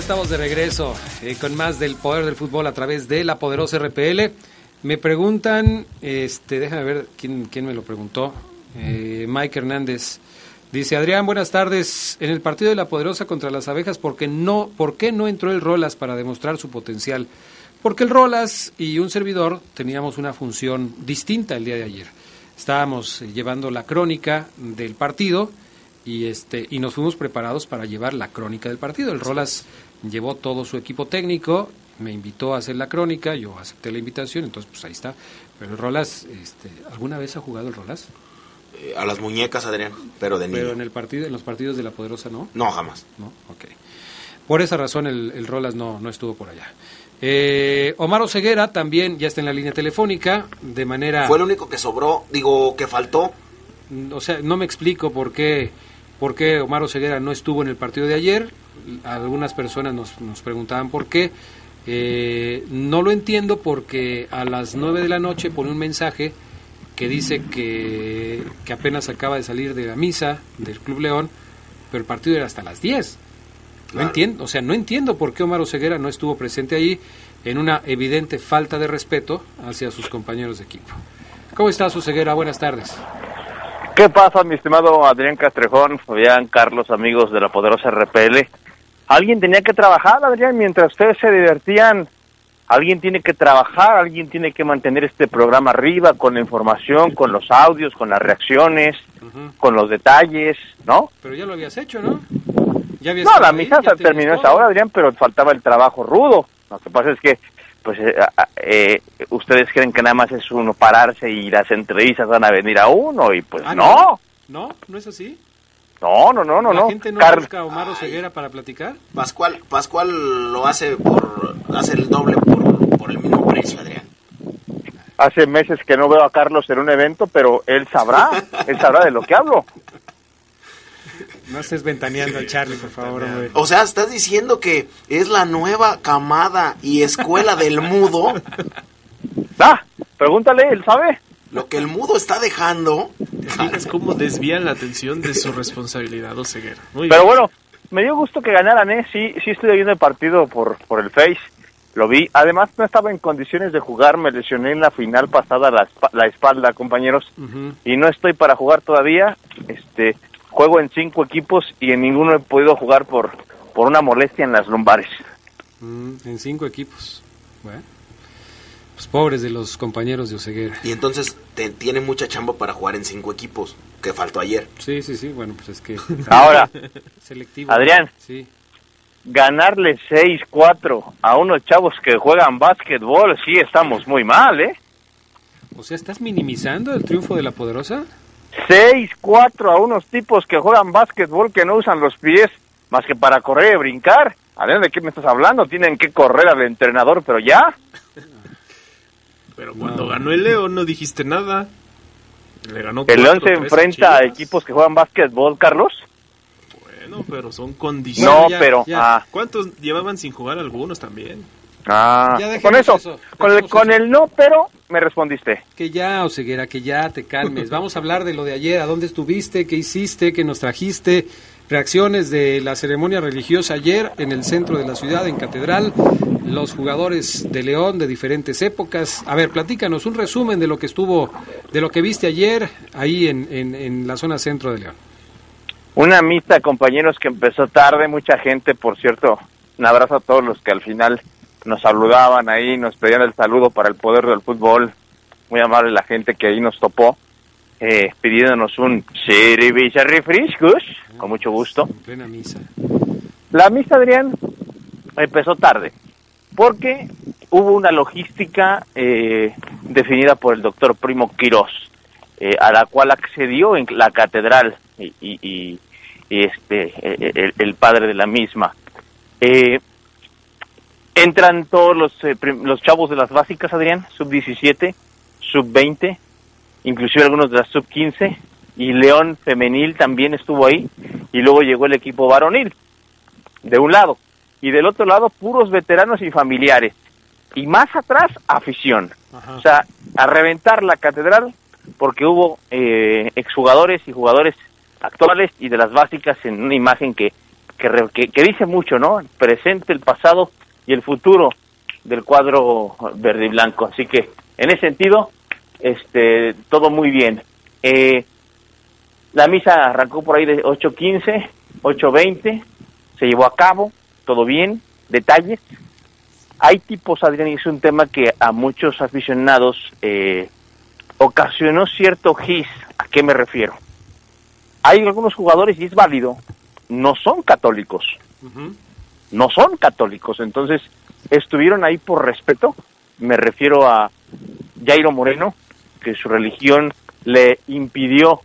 estamos de regreso eh, con más del poder del fútbol a través de la poderosa RPL. Me preguntan, este, déjame ver quién, quién me lo preguntó. Eh, Mike Hernández dice: Adrián, buenas tardes. En el partido de la poderosa contra las abejas, ¿por qué no, por qué no entró el Rolas para demostrar su potencial? Porque el Rolas y un servidor teníamos una función distinta el día de ayer. Estábamos llevando la crónica del partido y este y nos fuimos preparados para llevar la crónica del partido. El Rolas llevó todo su equipo técnico, me invitó a hacer la crónica, yo acepté la invitación, entonces pues ahí está. Pero el Rolas, este, ¿alguna vez ha jugado el Rolas? Eh, a las muñecas, Adrián, pero de niño. Pero en el partido, en los partidos de la Poderosa no. No, jamás. No, ok. Por esa razón el, el Rolas no, no estuvo por allá. Eh, Omar Oseguera también ya está en la línea telefónica de manera... Fue el único que sobró, digo, que faltó. O sea, no me explico por qué, por qué Omar Oseguera no estuvo en el partido de ayer. Algunas personas nos, nos preguntaban por qué. Eh, no lo entiendo porque a las 9 de la noche pone un mensaje que dice que, que apenas acaba de salir de la misa del Club León, pero el partido era hasta las 10. No Claro. entiendo, o sea, no entiendo por qué Omar Oseguera no estuvo presente allí en una evidente falta de respeto hacia sus compañeros de equipo. ¿Cómo estás, Oseguera? Buenas tardes. ¿Qué pasa, mi estimado Adrián Castrejón, Fabián, Carlos, amigos de la poderosa RPL? Alguien tenía que trabajar, Adrián, mientras ustedes se divertían. Alguien tiene que trabajar, alguien tiene que mantener este programa arriba con la información, con los audios, con las reacciones, con los detalles, ¿no? Pero ya lo habías hecho, ¿no? Ya habías No, la ahí, misa ya se tenías terminó esa hora, Adrián, pero faltaba el trabajo rudo. Lo que pasa es que, pues, eh, eh, ustedes creen que nada más es uno pararse y las entrevistas van a venir a uno, y pues Ah, no. ¿No? ¿No es así? No, no, no, no, ¿La no. gente no Car- busca a Omar Oseguera para platicar? Pascual, Pascual lo hace por, hace el doble por, por el mismo precio, Adrián. Hace meses que no veo a Carlos en un evento, pero él sabrá, él sabrá de lo que hablo. No estés ventaneando al Charlie, por favor, hombre. O sea, estás diciendo que es la nueva camada y escuela del mudo. Ah, pregúntale, él sabe. Lo que el mudo está dejando. Es como desvían la atención de su responsabilidad, Oseguera. Muy Pero bien. bueno, me dio gusto que ganaran, ¿eh? Sí, sí estoy viendo el partido por, por el Face. Lo vi. Además, no estaba en condiciones de jugar. Me lesioné en la final pasada la, la espalda, compañeros. Y no estoy para jugar todavía. Este, juego en cinco equipos y en ninguno he podido jugar por, por una molestia en las lumbares. Mm, en cinco equipos. Bueno. Pues pobres de los compañeros de Oseguera. Y entonces te, tiene mucha chamba para jugar en cinco equipos, que faltó ayer. Sí, sí, sí. Bueno, pues es que... Ahora, Selectivo. Adrián. Sí. Ganarle 6-4 a unos chavos que juegan básquetbol, sí estamos muy mal, ¿eh? O sea, ¿estás minimizando el triunfo de la poderosa? 6-4 a unos tipos que juegan básquetbol que no usan los pies más que para correr y brincar. A ver, ¿de qué me estás hablando? Tienen que correr al entrenador, pero ya. Pero cuando ganó el León no dijiste nada. Le ganó El León 4-3 se enfrenta a equipos que juegan básquetbol, Carlos. Bueno, pero son condiciones. No, pero... ah, ¿Cuántos llevaban sin jugar algunos también? Ah, con eso, eso, con, el, con eso. el no, pero me respondiste. Que ya, Oseguera, que ya te calmes. Vamos a hablar de lo de ayer. ¿A dónde estuviste? ¿Qué hiciste? ¿Qué nos trajiste? Reacciones de la ceremonia religiosa ayer en el centro de la ciudad, en Catedral. Los jugadores de León de diferentes épocas. A ver, platícanos un resumen de lo que estuvo, de lo que viste ayer ahí en, en, en la zona centro de León. Una misa, compañeros, que empezó tarde, mucha gente, por cierto. Un abrazo a todos los que al final nos saludaban ahí, nos pedían el saludo para el poder del fútbol. Muy amable la gente que ahí nos topó, eh, pidiéndonos un cerveza refrescos, con mucho gusto. En plena misa. La misa, Adrián, empezó tarde, porque hubo una logística eh, definida por el doctor Primo Quirós, eh, a la cual accedió en la catedral y, y- y- y, este eh, el, el padre de la misma. Eh, entran todos los, eh, los chavos de las básicas, Adrián, sub-17, sub-20, inclusive algunos de la sub-15, y León Femenil también estuvo ahí, y luego llegó el equipo varonil de un lado. Y del otro lado puros veteranos y familiares. Y más atrás afición. O sea a reventar la catedral porque hubo eh, exjugadores y jugadores actuales y de las básicas en una imagen que que, que que dice mucho no el presente el pasado y el futuro del cuadro verde y blanco así que en ese sentido este todo muy bien eh, la misa arrancó por ahí de 8.15, 8.20, se llevó a cabo, todo bien, detalles. Hay tipos, Adrián, y es un tema que a muchos aficionados eh, ocasionó cierto gis. ¿A qué me refiero? Hay algunos jugadores, y es válido, no son católicos, no son católicos, entonces estuvieron ahí por respeto. Me refiero a Jairo Moreno, que su religión le impidió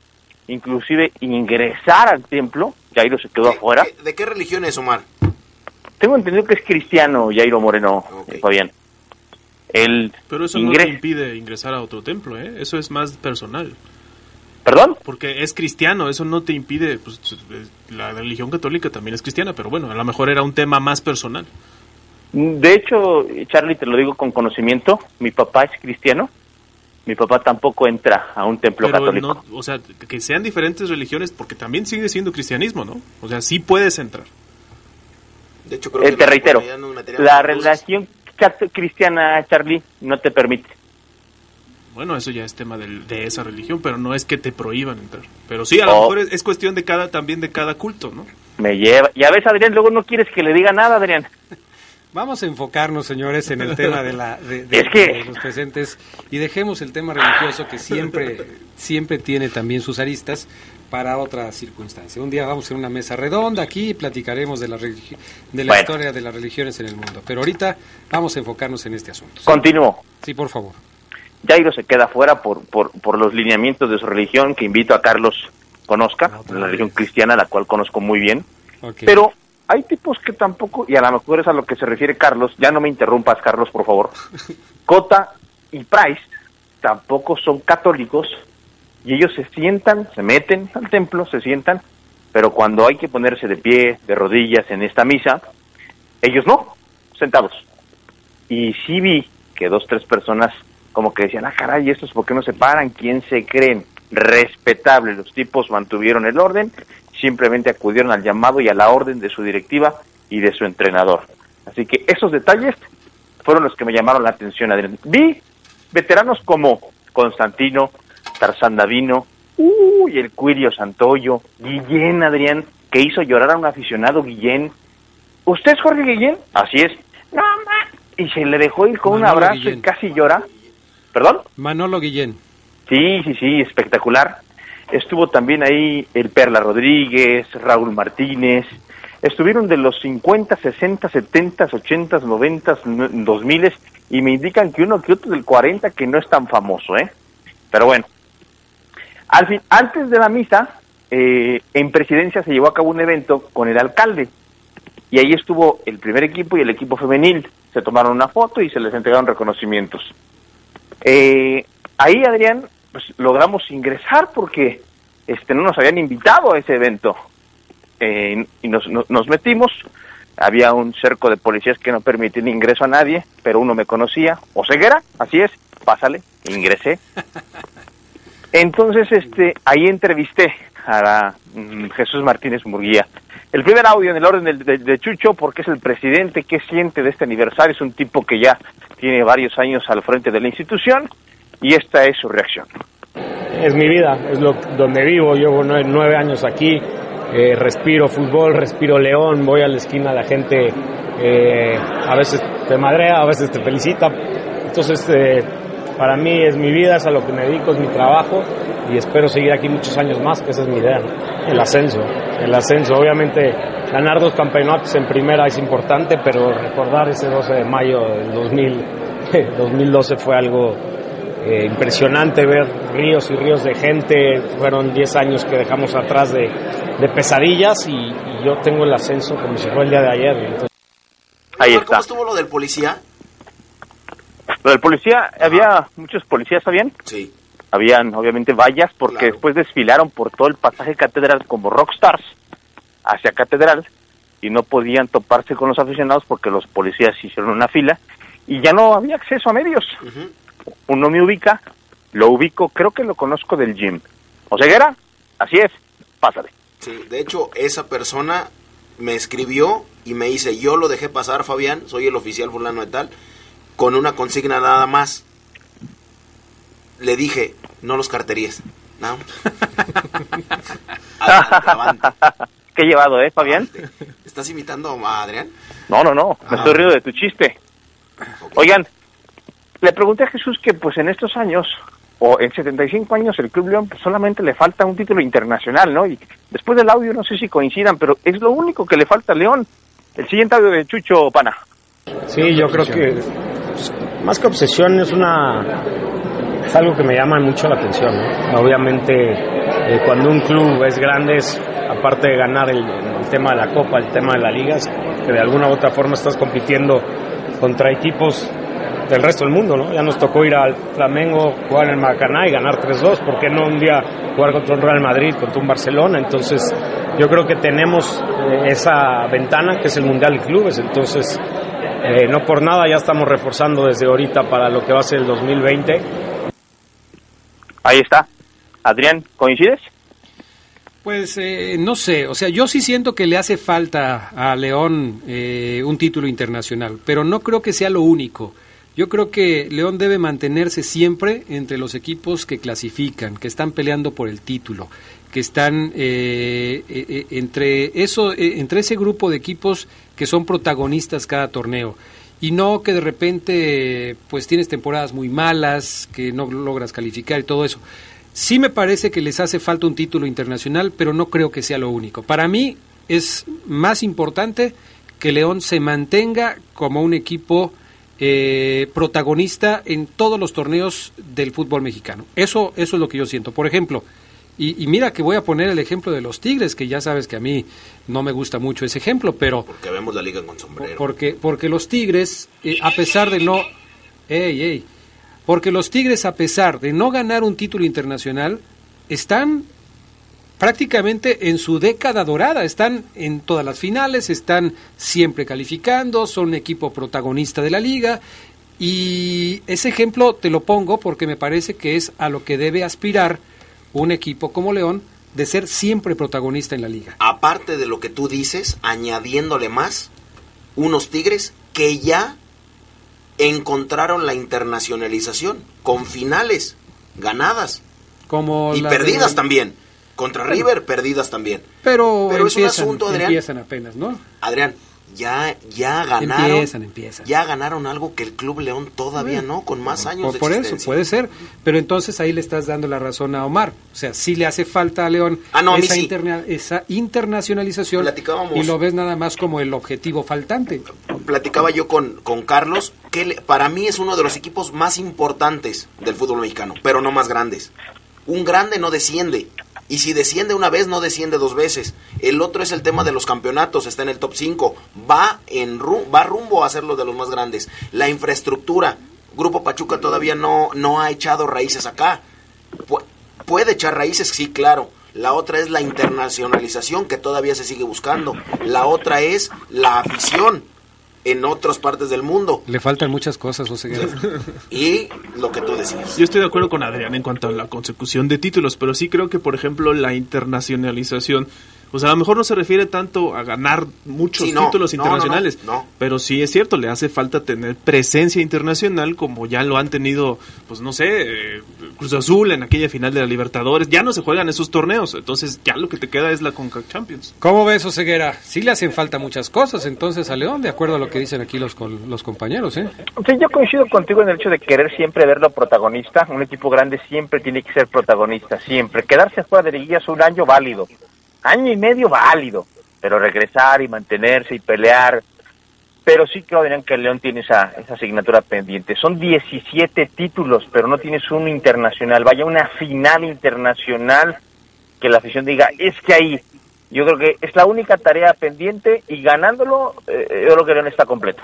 inclusive ingresar al templo. Jairo se quedó afuera. ¿De qué religión es, Omar? Tengo entendido que es cristiano Jairo Moreno, Fabián. Él Pero eso no te impide ingresar a otro templo, ¿eh? Eso es más personal. ¿Perdón? Porque es cristiano, eso no te impide. Pues, la religión católica también es cristiana, pero bueno, a lo mejor era un tema más personal. De hecho, Charlie, te lo digo con conocimiento, mi papá es cristiano. Mi papá tampoco entra a un templo Pero católico. no, o sea, que sean diferentes religiones, porque también sigue siendo cristianismo, ¿no? O sea, sí puedes entrar. De hecho, Eh, te reitero, la relación cristiana, Charlie, no te permite. Bueno, eso ya es tema del- de esa religión, pero no es que te prohíban entrar. Pero sí, a lo mejor es, es cuestión de cada también de cada culto, ¿no? Me lleva. Ya ves, Adrián, luego no quieres que le diga nada, Adrián. Vamos a enfocarnos, señores, en el tema de, la, de, de- Es que- de los presentes y dejemos el tema religioso que siempre, siempre tiene también sus aristas para otra circunstancia. Un día vamos a hacer una mesa redonda aquí y platicaremos de la, religi- de la Bueno. historia de las religiones en el mundo. Pero ahorita vamos a enfocarnos en este asunto. ¿sí? Continúo. Sí, por favor. Jairo se queda fuera por, por, por los lineamientos de su religión, que invito a Carlos conozca, la religión cristiana, la cual conozco muy bien. Pero hay tipos que tampoco, y a lo mejor es a lo que se refiere Carlos, ya no me interrumpas, Carlos, por favor. Cota y Price tampoco son católicos y ellos se sientan, se meten al templo, se sientan, pero cuando hay que ponerse de pie, de rodillas en esta misa, ellos no, sentados. Y sí vi que dos, tres personas como que decían, ah, caray, ¿estos por qué no se paran? ¿Quién se creen? Respetable, los tipos mantuvieron el orden, simplemente acudieron al llamado y a la orden de su directiva y de su entrenador. Así que esos detalles fueron los que me llamaron la atención, Adrián. Vi veteranos como Constantino, Tarzán Davino, uy, el Cuirio Santoyo, Guillén, Adrián, que hizo llorar a un aficionado, Guillén. ¿Usted es Jorge Guillén? Así es. No, ma. Y se le dejó ir con un abrazo Guillén. y casi llora. ¿Perdón? Manolo Guillén. Sí, sí, sí, espectacular. Estuvo también ahí el Perla Rodríguez, Raúl Martínez. Estuvieron de los 50, 60, 70, 80, 90, 2000 y me indican que uno que otro del 40 que no es tan famoso, ¿eh? Pero bueno. Al fin, antes de la misa, eh, en presidencia se llevó a cabo un evento con el alcalde y ahí estuvo el primer equipo y el equipo femenil. Se tomaron una foto y se les entregaron reconocimientos. Eh, ahí, Adrián, pues logramos ingresar porque este no nos habían invitado a ese evento. Eh, y nos, nos, nos metimos, había un cerco de policías que no permitían ingreso a nadie, pero uno me conocía, Oseguera, así es, pásale, ingresé. Entonces, este, ahí entrevisté a la, mm, Jesús Martínez Murguía. El primer audio en el orden de, Chucho, porque es el presidente, ¿qué siente de este aniversario? Es un tipo que ya tiene varios años al frente de la institución, y esta es su reacción. Es mi vida, es lo, donde vivo, llevo nueve, nueve años aquí, eh, respiro fútbol, respiro león, voy a la esquina, la gente eh, a veces te madrea, a veces te felicita, entonces eh, para mí es mi vida, es a lo que me dedico, es mi trabajo y espero seguir aquí muchos años más, que esa es mi idea, ¿no? el ascenso, el ascenso, obviamente ganar dos campeonatos en primera es importante, pero recordar ese 12 de mayo del 2000, 2012 fue algo eh, impresionante ver ríos y ríos de gente. Fueron 10 años que dejamos atrás de, de pesadillas y, y yo tengo el ascenso como si fuera el día de ayer. Entonces, Ahí está. ¿Cómo estuvo lo del policía? Lo del policía, había muchos policías, ¿sabían? Sí. Habían, obviamente, vallas porque después desfilaron por todo el pasaje catedral como rockstars hacia catedral y no podían toparse con los aficionados porque los policías hicieron una fila y ya no había acceso a medios. Uno me ubica, lo ubico, creo que lo conozco del gym. ¿Oseguera? Así es, pásale. Sí, de hecho, esa persona me escribió y me dice, yo lo dejé pasar, Fabián, soy el oficial fulano de tal, con una consigna nada más. Le dije, no los carterías. No. Adelante. ¿Qué he llevado, eh, Fabián? ¿Estás imitando a Adrián? No, no, no, me Ah. estoy riendo de tu chiste. Oigan, le pregunté a Jesús que pues en estos años, o en 75 años, el Club León pues, solamente le falta un título internacional, ¿no? Y después del audio no sé si coincidan, pero es lo único que le falta a León. El siguiente audio de Chucho Pana. sí, yo creo que pues, más que obsesión es una es algo que me llama mucho la atención. ¿no? Obviamente, eh, cuando un club es grande, es, aparte de ganar el, tema de la Copa, el tema de la Liga, que de alguna u otra forma estás compitiendo contra equipos del resto del mundo, ¿no? Ya nos tocó ir al Flamengo, jugar en el Maracaná y ganar 3-2, ¿por qué no un día jugar contra un Real Madrid, contra un Barcelona? Entonces, yo creo que tenemos eh, esa ventana que es el Mundial de Clubes, entonces, eh, no por nada ya estamos reforzando desde ahorita para lo que va a ser el 2020. Ahí está. Adrián, ¿coincides? Pues eh, no sé, o sea, yo sí siento que le hace falta a León eh, un título internacional, pero no creo que sea lo único. Yo creo que León debe mantenerse siempre entre los equipos que clasifican, que están peleando por el título, que están eh, eh, eh, entre eso, eh, entre ese grupo de equipos que son protagonistas cada torneo y no que de repente pues tienes temporadas muy malas, que no logras calificar y todo eso. Sí me parece que les hace falta un título internacional, pero no creo que sea lo único. Para mí es más importante que León se mantenga como un equipo eh, protagonista en todos los torneos del fútbol mexicano. Eso, eso es lo que yo siento. Por ejemplo, y, y mira que voy a poner el ejemplo de los Tigres, que ya sabes que a mí no me gusta mucho ese ejemplo, pero Que vemos la liga con sombrero. porque, porque los Tigres, eh, a pesar de no... Ey, ey, porque los Tigres, a pesar de no ganar un título internacional, están prácticamente en su década dorada, están en todas las finales, están siempre calificando, son equipo protagonista de la liga y ese ejemplo te lo pongo porque me parece que es a lo que debe aspirar un equipo como León de ser siempre protagonista en la liga. Aparte de lo que tú dices, añadiéndole más, unos Tigres que ya encontraron la internacionalización con finales ganadas Como y perdidas de- también. Contra River, perdidas también. Pero, Pero es un asunto, Adrián. empiezan apenas, ¿no? Adrián, ya, ya ganaron. Empiezan, empiezan. Ya ganaron algo que el Club León todavía no, con más años Por, de por eso, puede ser. Pero entonces ahí le estás dando la razón a Omar. O sea, sí le hace falta a León Ah, no, a mí esa, sí. esa internacionalización Platicábamos. y lo ves nada más como el objetivo faltante. platicaba yo con, con Carlos que le- para mí es uno de los equipos más importantes del fútbol mexicano, pero no más grandes. Un grande no desciende. Y si desciende una vez, no desciende dos veces. El otro es el tema de los campeonatos, está en el top 5. Va, en ru- va rumbo a ser los de los más grandes. La infraestructura. Grupo Pachuca todavía no, no ha echado raíces acá. Pu- puede echar raíces, sí, claro. La otra es la internacionalización que todavía se sigue buscando. La otra es la afición en otras partes del mundo. Le faltan muchas cosas, José Guerra. y lo que tú decías. Yo estoy de acuerdo con Adrián en cuanto a la consecución de títulos, pero sí creo que, por ejemplo, la internacionalización pues a lo mejor no se refiere tanto a ganar muchos Sí, no, títulos no, internacionales, no, no. pero sí es cierto, le hace falta tener presencia internacional como ya lo han tenido, pues no sé, eh, Cruz Azul en aquella final de la Libertadores, ya no se juegan esos torneos, entonces ya lo que te queda es la Conca Champions. ¿Cómo ves, Oseguera? Sí le hacen falta muchas cosas entonces a León, de acuerdo a lo que dicen aquí los, los compañeros, ¿eh? Sí, yo coincido contigo en el hecho de querer siempre verlo protagonista. Un equipo grande siempre tiene que ser protagonista, siempre. Quedarse fuera de liguillas un año válido, año y medio válido, pero regresar y mantenerse y pelear. Pero sí creo, Adrián, que el León tiene esa, esa asignatura pendiente. Son 17 títulos, pero no tienes uno internacional. Vaya, una final internacional que la afición diga, es que ahí. Yo creo que es la única tarea pendiente y ganándolo, eh, yo creo que León está completo.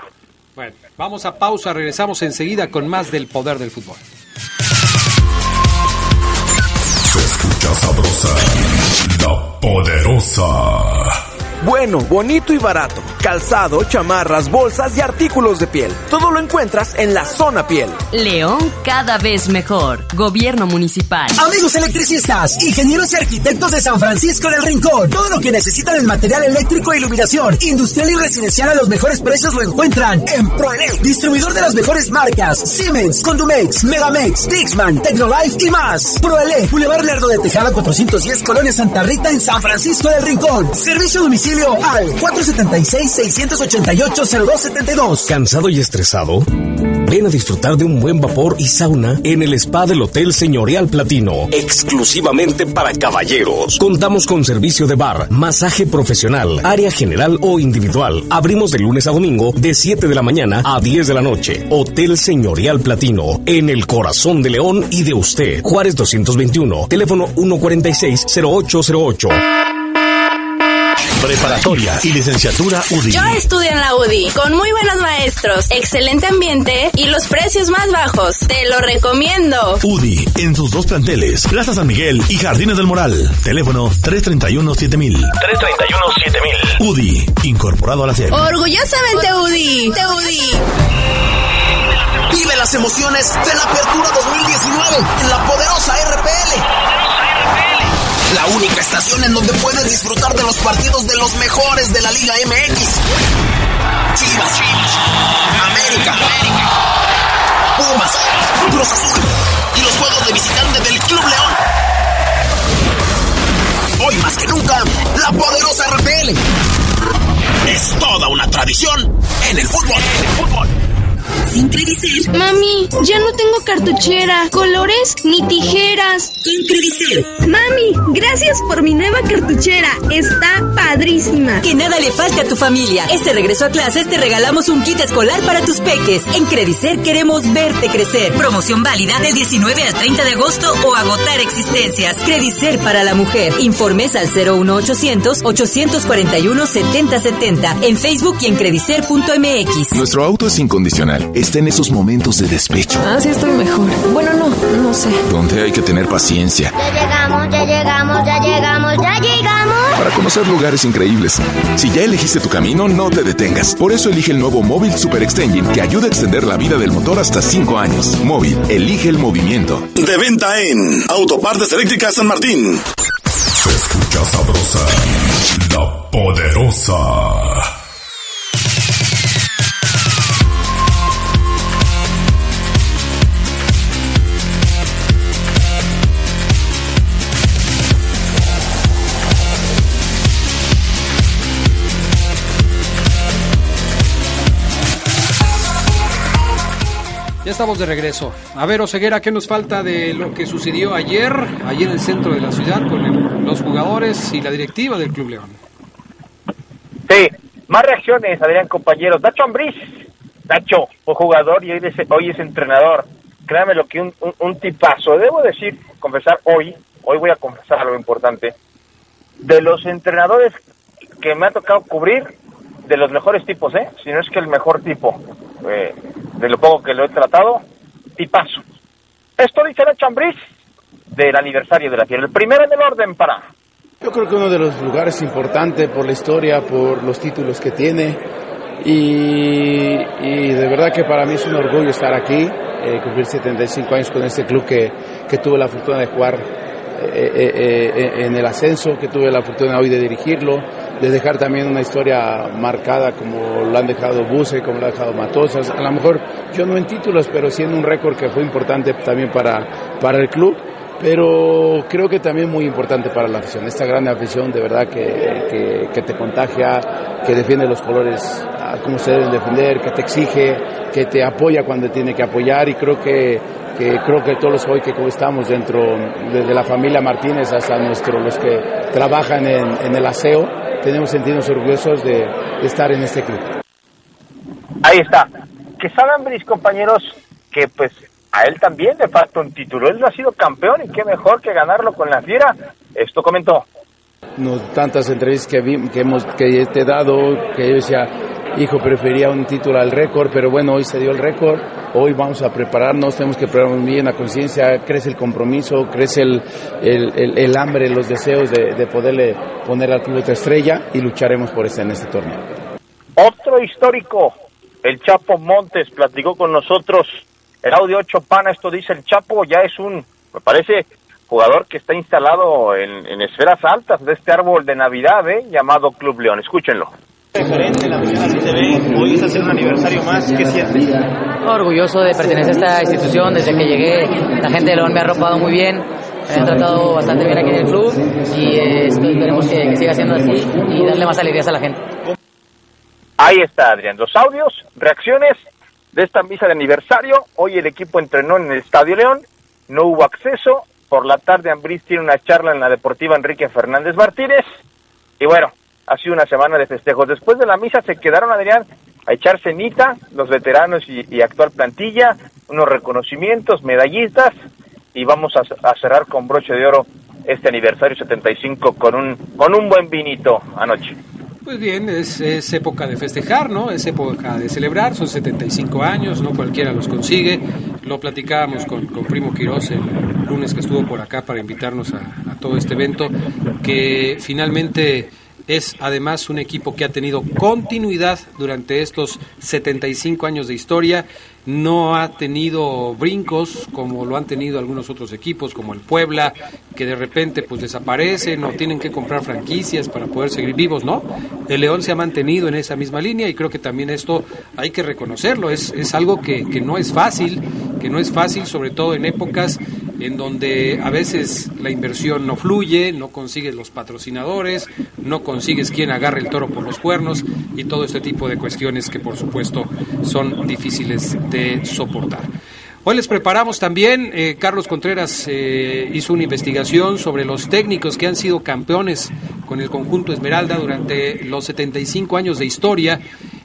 Bueno, vamos a pausa, regresamos enseguida con más del poder del fútbol. Se escucha sabrosa, la poderosa. Bueno, bonito y barato. Calzado, chamarras, bolsas y artículos de piel. Todo lo encuentras en la zona piel. León cada vez mejor. Gobierno municipal. Amigos electricistas, ingenieros y arquitectos de San Francisco del Rincón, todo lo que necesitan en material eléctrico e iluminación, industrial y residencial a los mejores precios lo encuentran en Proelec, distribuidor de las mejores marcas Siemens, Condumex, Megamex, Dixman, Tecnolife y más. Proelec, Boulevard Lerdo de Tejada 410, Colonia Santa Rita en San Francisco del Rincón. Servicio a domicilio al 476-688-0272. ¿Cansado y estresado? Ven a disfrutar de un buen vapor y sauna en el spa del Hotel Señorial Platino, exclusivamente para caballeros. Contamos con servicio de bar, masaje profesional, área general o individual. Abrimos de lunes a domingo de 7 de la mañana a 10 de la noche. Hotel Señorial Platino, en el corazón de León y de usted. Juárez 221, teléfono 146-0808. Preparatoria y licenciatura UDI. Yo estudio en la UDI, con muy buenos maestros, excelente ambiente y los precios más bajos. Te lo recomiendo. UDI en sus dos planteles, Plaza San Miguel y Jardines del Moral. Teléfono 331-7000. 331-7000. UDI, incorporado a la SEP. Orgullosamente UDI. Te UDI. Vive las emociones de la Apertura 2019 en la poderosa RPL. La única estación en donde puedes disfrutar de los partidos de los mejores de la Liga MX. Chivas, América, Pumas, Cruz Azul y los juegos de visitante del Club León. Hoy más que nunca, la poderosa RPL. Es toda una tradición en el fútbol. En el fútbol. Sin Credicer. Mami, ya no tengo cartuchera, colores ni tijeras. Con Credicer. Mami, gracias por mi nueva cartuchera. Está padrísima. Que nada le falte a tu familia. Este regreso a clases te regalamos un kit escolar para tus peques. En Credicer queremos verte crecer. Promoción válida del 19 al 30 de agosto o agotar existencias. Credicer para la mujer. Informes al 01800 841 7070 en Facebook y en credicer.mx. Nuestro auto es incondicional. Está en esos momentos de despecho, Ah, sí estoy mejor. Bueno, no, no sé. donde hay que tener paciencia Ya llegamos, ya llegamos, ya llegamos, ya llegamos. para conocer lugares increíbles. Si ya elegiste tu camino, no te detengas. Por eso elige el nuevo Móvil Super Extension que ayuda a extender la vida del motor hasta 5 años. Móvil, elige el movimiento. De venta en Autopartes Eléctricas San Martín. Se escucha sabrosa, la poderosa. Estamos de regreso. A ver, Oseguera, ¿qué nos falta de lo que sucedió ayer, allí en el centro de la ciudad, con los jugadores y la directiva del Club León? Sí, más reacciones, Adrián, compañeros. Nacho Ambriz, Nacho, fue jugador y hoy es, hoy es entrenador. Créame lo que un, un, un tipazo. Debo decir, confesar hoy, hoy voy a confesar algo importante. De los entrenadores que me ha tocado cubrir, de los mejores tipos, ¿eh? Si no es que el mejor tipo, eh, de lo poco que lo he tratado, tipazo. Esto dice Nacho Ambriz del aniversario de la tierra. El primero en el orden para Yo creo que uno de los lugares importantes por la historia, por los títulos que tiene y, de verdad que para mí es un orgullo estar aquí, eh, cumplir 75 años con este club que, que tuve la fortuna de jugar eh, en el ascenso, que tuve la fortuna hoy de dirigirlo, de dejar también una historia marcada como lo han dejado Buse, como lo ha dejado Matosas. A lo mejor yo no en títulos, pero sí en un récord que fue importante también para, para el club pero creo que también muy importante para la afición, esta gran afición de verdad que, que, te contagia, que defiende los colores como se deben defender, que te exige, que te apoya cuando tiene que apoyar y creo que, que creo que todos los hoy que estamos dentro, desde la familia Martínez hasta nuestro, los que trabajan en, el aseo, tenemos sentidos orgullosos de, de, estar en este club. Ahí está. Que saben mis compañeros que pues a él también le falta un título. Él no ha sido campeón y qué mejor que ganarlo con la fiera. Esto comentó. No, tantas entrevistas que, vi, que, hemos, que te he dado, que yo decía, hijo, prefería un título al récord, pero bueno, hoy se dio el récord, hoy vamos a prepararnos, tenemos que prepararnos bien la conciencia, crece el compromiso, crece el, el, hambre, los deseos de, de, poderle poner al club otra estrella y lucharemos por este en este torneo. Otro histórico, el Chapo Montes, platicó con nosotros. El audio 8 pana, esto dice el Chapo, ya es un, me parece, jugador que está instalado en, en esferas altas de este árbol de Navidad, ¿eh? llamado Club León. Escúchenlo. Diferente, la afición te ve, hoy es hacer un aniversario más, ¿qué sientes? Orgulloso de pertenecer a esta institución, desde que llegué la gente de León me ha arropado muy bien, me han tratado bastante bien aquí en el club y eh, esperemos que, que siga siendo así y darle más alegrías a la gente. Ahí está Adrián, los audios, reacciones de esta misa de aniversario. Hoy el equipo entrenó en el Estadio León, no hubo acceso. Por la tarde Ambriz tiene una charla en la Deportiva Enrique Fernández Martínez. Y bueno, ha sido una semana de festejos. Después de la misa se quedaron, Adrián, a echar cenita, los veteranos y, actual plantilla, unos reconocimientos, medallistas, y vamos a, a, cerrar con broche de oro este aniversario 75 con un, con un buen vinito anoche. Pues bien, es, es, época de festejar, ¿no? Es época de celebrar, son 75 años, no cualquiera los consigue. Lo platicábamos con, con Primo Quirós el lunes que estuvo por acá para invitarnos a, a todo este evento, que finalmente es además un equipo que ha tenido continuidad durante estos 75 años de historia, no ha tenido brincos como lo han tenido algunos otros equipos como el Puebla, que de repente pues desaparecen o tienen que comprar franquicias para poder seguir vivos, ¿no? El León se ha mantenido en esa misma línea y creo que también esto hay que reconocerlo, es, es algo que, que no es fácil, que no es fácil sobre todo en épocas en donde a veces la inversión no fluye, no consigues los patrocinadores, no consigues quien agarre el toro por los cuernos y todo este tipo de cuestiones que por supuesto son difíciles soportar. Hoy les preparamos también, eh, Carlos Contreras eh, hizo una investigación sobre los técnicos que han sido campeones con el conjunto Esmeralda durante los 75 años de historia.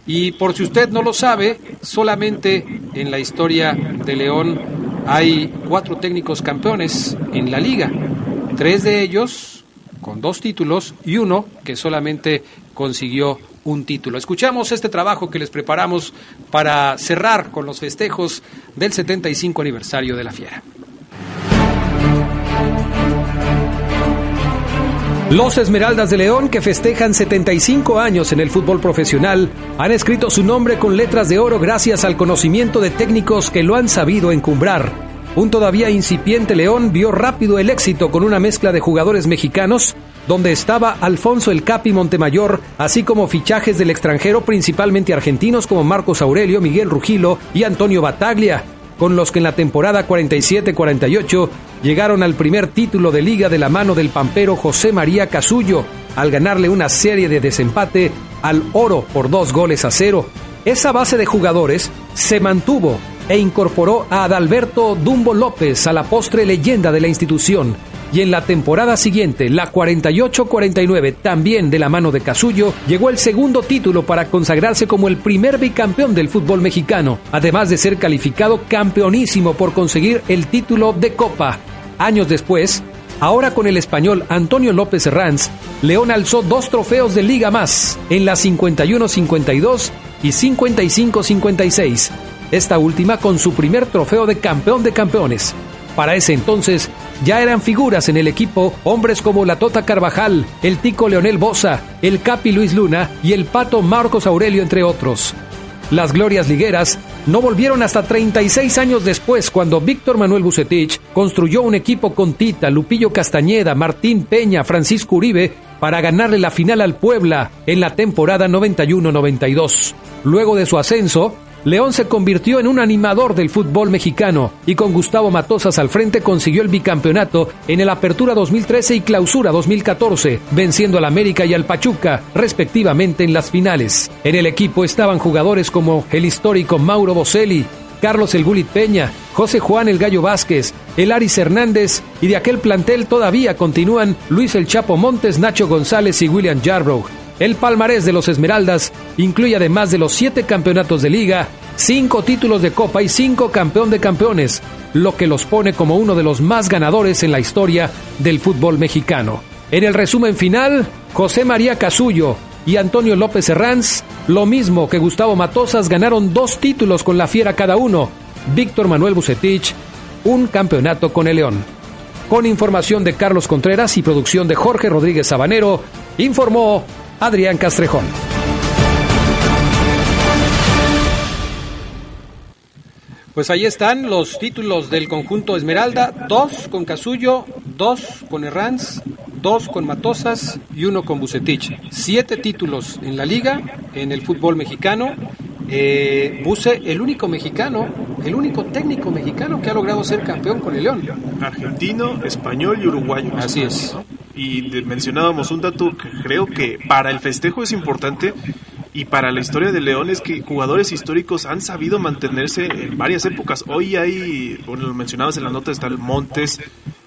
Y por si usted no lo sabe, solamente en la historia de León hay cuatro técnicos campeones en la liga. Tres de ellos con dos títulos y uno que solamente consiguió un título. Escuchamos este trabajo que les preparamos para cerrar con los festejos del 75 aniversario de la Fiera. Los Esmeraldas de León, que festejan 75 años en el fútbol profesional, han escrito su nombre con letras de oro gracias al conocimiento de técnicos que lo han sabido encumbrar. Un todavía incipiente León vio rápido el éxito con una mezcla de jugadores mexicanos, donde estaba Alfonso El Capi Montemayor, así como fichajes del extranjero, principalmente argentinos como Marcos Aurelio, Miguel Rugilo y Antonio Bataglia, con los que en la temporada 47-48 llegaron al primer título de liga de la mano del pampero José María Casullo, al ganarle una serie de desempate al oro por dos goles a cero. Esa base de jugadores se mantuvo e incorporó a Adalberto Dumbo López a la postre leyenda de la institución. Y en la temporada siguiente, la 48-49, también de la mano de Casullo, llegó el segundo título para consagrarse como el primer bicampeón del fútbol mexicano, además de ser calificado campeonísimo por conseguir el título de Copa. Años después, Ahora con el español Antonio López Herranz, León alzó dos trofeos de liga más, en la 51-52 y 55-56, esta última con su primer trofeo de campeón de campeones. Para ese entonces ya eran figuras en el equipo hombres como la Tota Carvajal, el Tico Leonel Bosa, el Capi Luis Luna y el Pato Marcos Aurelio entre otros. Las glorias ligueras no volvieron hasta 36 años después cuando Víctor Manuel Bucetich construyó un equipo con Tita, Lupillo Castañeda, Martín Peña, Francisco Uribe para ganarle la final al Puebla en la temporada 91-92. Luego de su ascenso, León se convirtió en un animador del fútbol mexicano y con Gustavo Matosas al frente consiguió el bicampeonato en el Apertura 2013 y Clausura 2014, venciendo al América y al Pachuca, respectivamente en las finales. En el equipo estaban jugadores como el histórico Mauro Boselli, Carlos El Gulit Peña, José Juan El Gallo Vázquez, El Aris Hernández y de aquel plantel todavía continúan Luis El Chapo Montes, Nacho González y William Yarbrough. El palmarés de los Esmeraldas incluye además de los siete campeonatos de liga, cinco títulos de copa y cinco campeón de campeones, lo que los pone como uno de los más ganadores en la historia del fútbol mexicano. En el resumen final, José María Casullo y Antonio López Herranz, lo mismo que Gustavo Matosas, ganaron dos títulos con la Fiera cada uno. Víctor Manuel Bucetich, un campeonato con el León. Con información de Carlos Contreras y producción de Jorge Rodríguez Sabanero, informó Adrián Castrejón. Pues ahí están los títulos del conjunto Esmeralda, dos con Casullo, dos con Herranz, dos con Matosas y uno con Bucetich. Siete títulos en la liga, en el fútbol mexicano. Eh, Buce, el único mexicano, el único técnico mexicano que ha logrado ser campeón con el León. Argentino, español y uruguayo. Así es. Y mencionábamos un dato que creo que para el festejo es importante y para la historia de León es que jugadores históricos han sabido mantenerse en varias épocas. Hoy hay, bueno, lo mencionabas en la nota, está el Montes,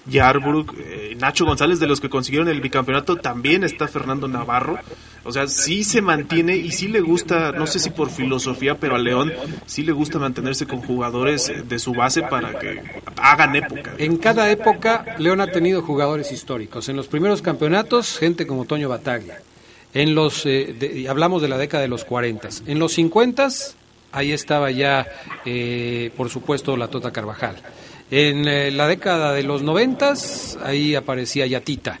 Yarbrough, eh, Nacho González, de los que consiguieron el bicampeonato, también está Fernando Navarro. O sea, sí se mantiene y sí le gusta, no sé si por filosofía, pero a León sí le gusta mantenerse con jugadores de su base para que hagan época. En cada época, León ha tenido jugadores históricos. En los primeros campeonatos, gente como Toño Bataglia. En los, eh, hablamos de la década de los 40. En los 50, ahí estaba ya, eh, por supuesto, la Tota Carvajal. En eh, la década de los 90, ahí aparecía Yatita.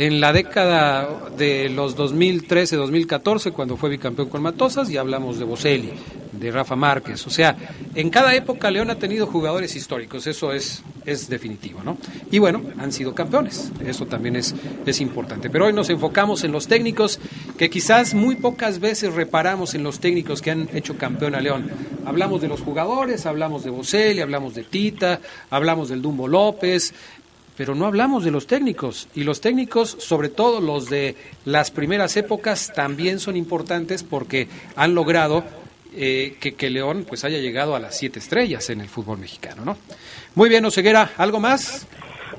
En la década de los 2013-2014, cuando fue bicampeón con Matosas, ya hablamos de Boselli, de Rafa Márquez. O sea, en cada época León ha tenido jugadores históricos, eso es, es definitivo, ¿no? Y bueno, han sido campeones, eso también es, es importante. Pero hoy nos enfocamos en los técnicos, que quizás muy pocas veces reparamos en los técnicos que han hecho campeón a León. Hablamos de los jugadores, hablamos de Boselli, hablamos de Tita, hablamos del Dumbo López, pero no hablamos de los técnicos. Y los técnicos, sobre todo los de las primeras épocas, también son importantes porque han logrado eh, que, que León pues haya llegado a las siete estrellas en el fútbol mexicano, ¿no? Muy bien, Oseguera, ¿algo más?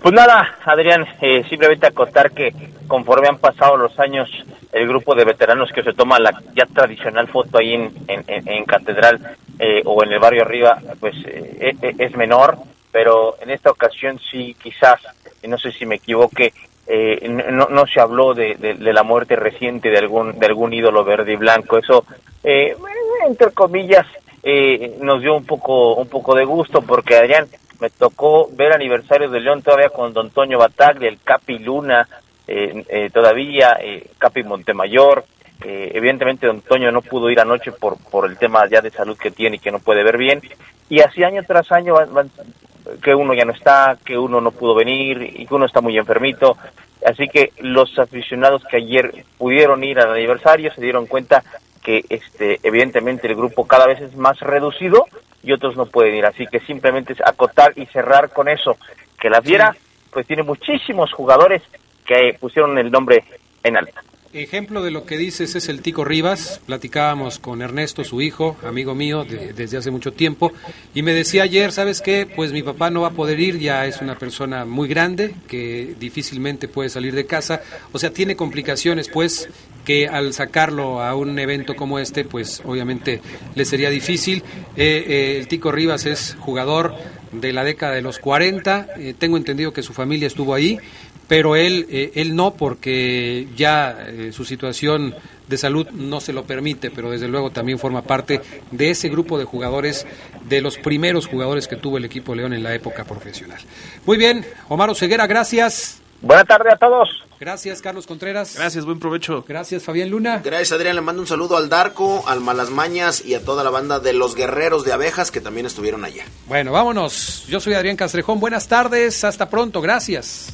Pues nada, Adrián, eh, simplemente acotar que conforme han pasado los años, el grupo de veteranos que se toma la ya tradicional foto ahí en, en, en- Catedral eh, o en el barrio arriba, pues eh, eh, es menor, pero en esta ocasión sí, quizás, no sé si me equivoque, eh, no, no se habló de, de- la muerte reciente de algún de algún ídolo verde y blanco. Eso, eh, entre comillas, eh, nos dio un poco un poco de gusto porque Adrián me tocó ver aniversario de León todavía con Don Toño Bataglia, el Capi Luna, eh, eh, todavía eh, Capi Montemayor. Eh, evidentemente Don Toño no pudo ir anoche por por el tema ya de salud que tiene y que no puede ver bien. Y así año tras año van- van- que uno ya no está, que uno no pudo venir y que uno está muy enfermito. Así que los aficionados que ayer pudieron ir al aniversario se dieron cuenta que este evidentemente el grupo cada vez es más reducido y otros no pueden ir. Así que simplemente es acotar y cerrar con eso, que la Fiera pues tiene muchísimos jugadores que pusieron el nombre en alta. Ejemplo de lo que dices es el Tico Rivas. Platicábamos con Ernesto, su hijo, amigo mío de- desde hace mucho tiempo, y me decía ayer, ¿sabes qué? Pues mi papá no va a poder ir, ya es una persona muy grande que difícilmente puede salir de casa. O sea, tiene complicaciones, pues, que al sacarlo a un evento como este, pues obviamente le sería difícil. Eh, eh, el Tico Rivas es jugador de la década de los 40, eh, tengo entendido que su familia estuvo ahí, pero él, eh, él no, porque ya eh, su situación de salud no se lo permite, pero desde luego también forma parte de ese grupo de jugadores, de los primeros jugadores que tuvo el equipo León en la época profesional. Muy bien, Omar Ceguera, gracias. Buenas tardes a todos. Gracias, Carlos Contreras. Gracias, buen provecho. Gracias, Fabián Luna. Gracias, Adrián. Le mando un saludo al Darco, al Malasmañas y a toda la banda de los Guerreros de Abejas que también estuvieron allá. Bueno, vámonos. Yo soy Adrián Castrejón. Buenas tardes. Hasta pronto. Gracias.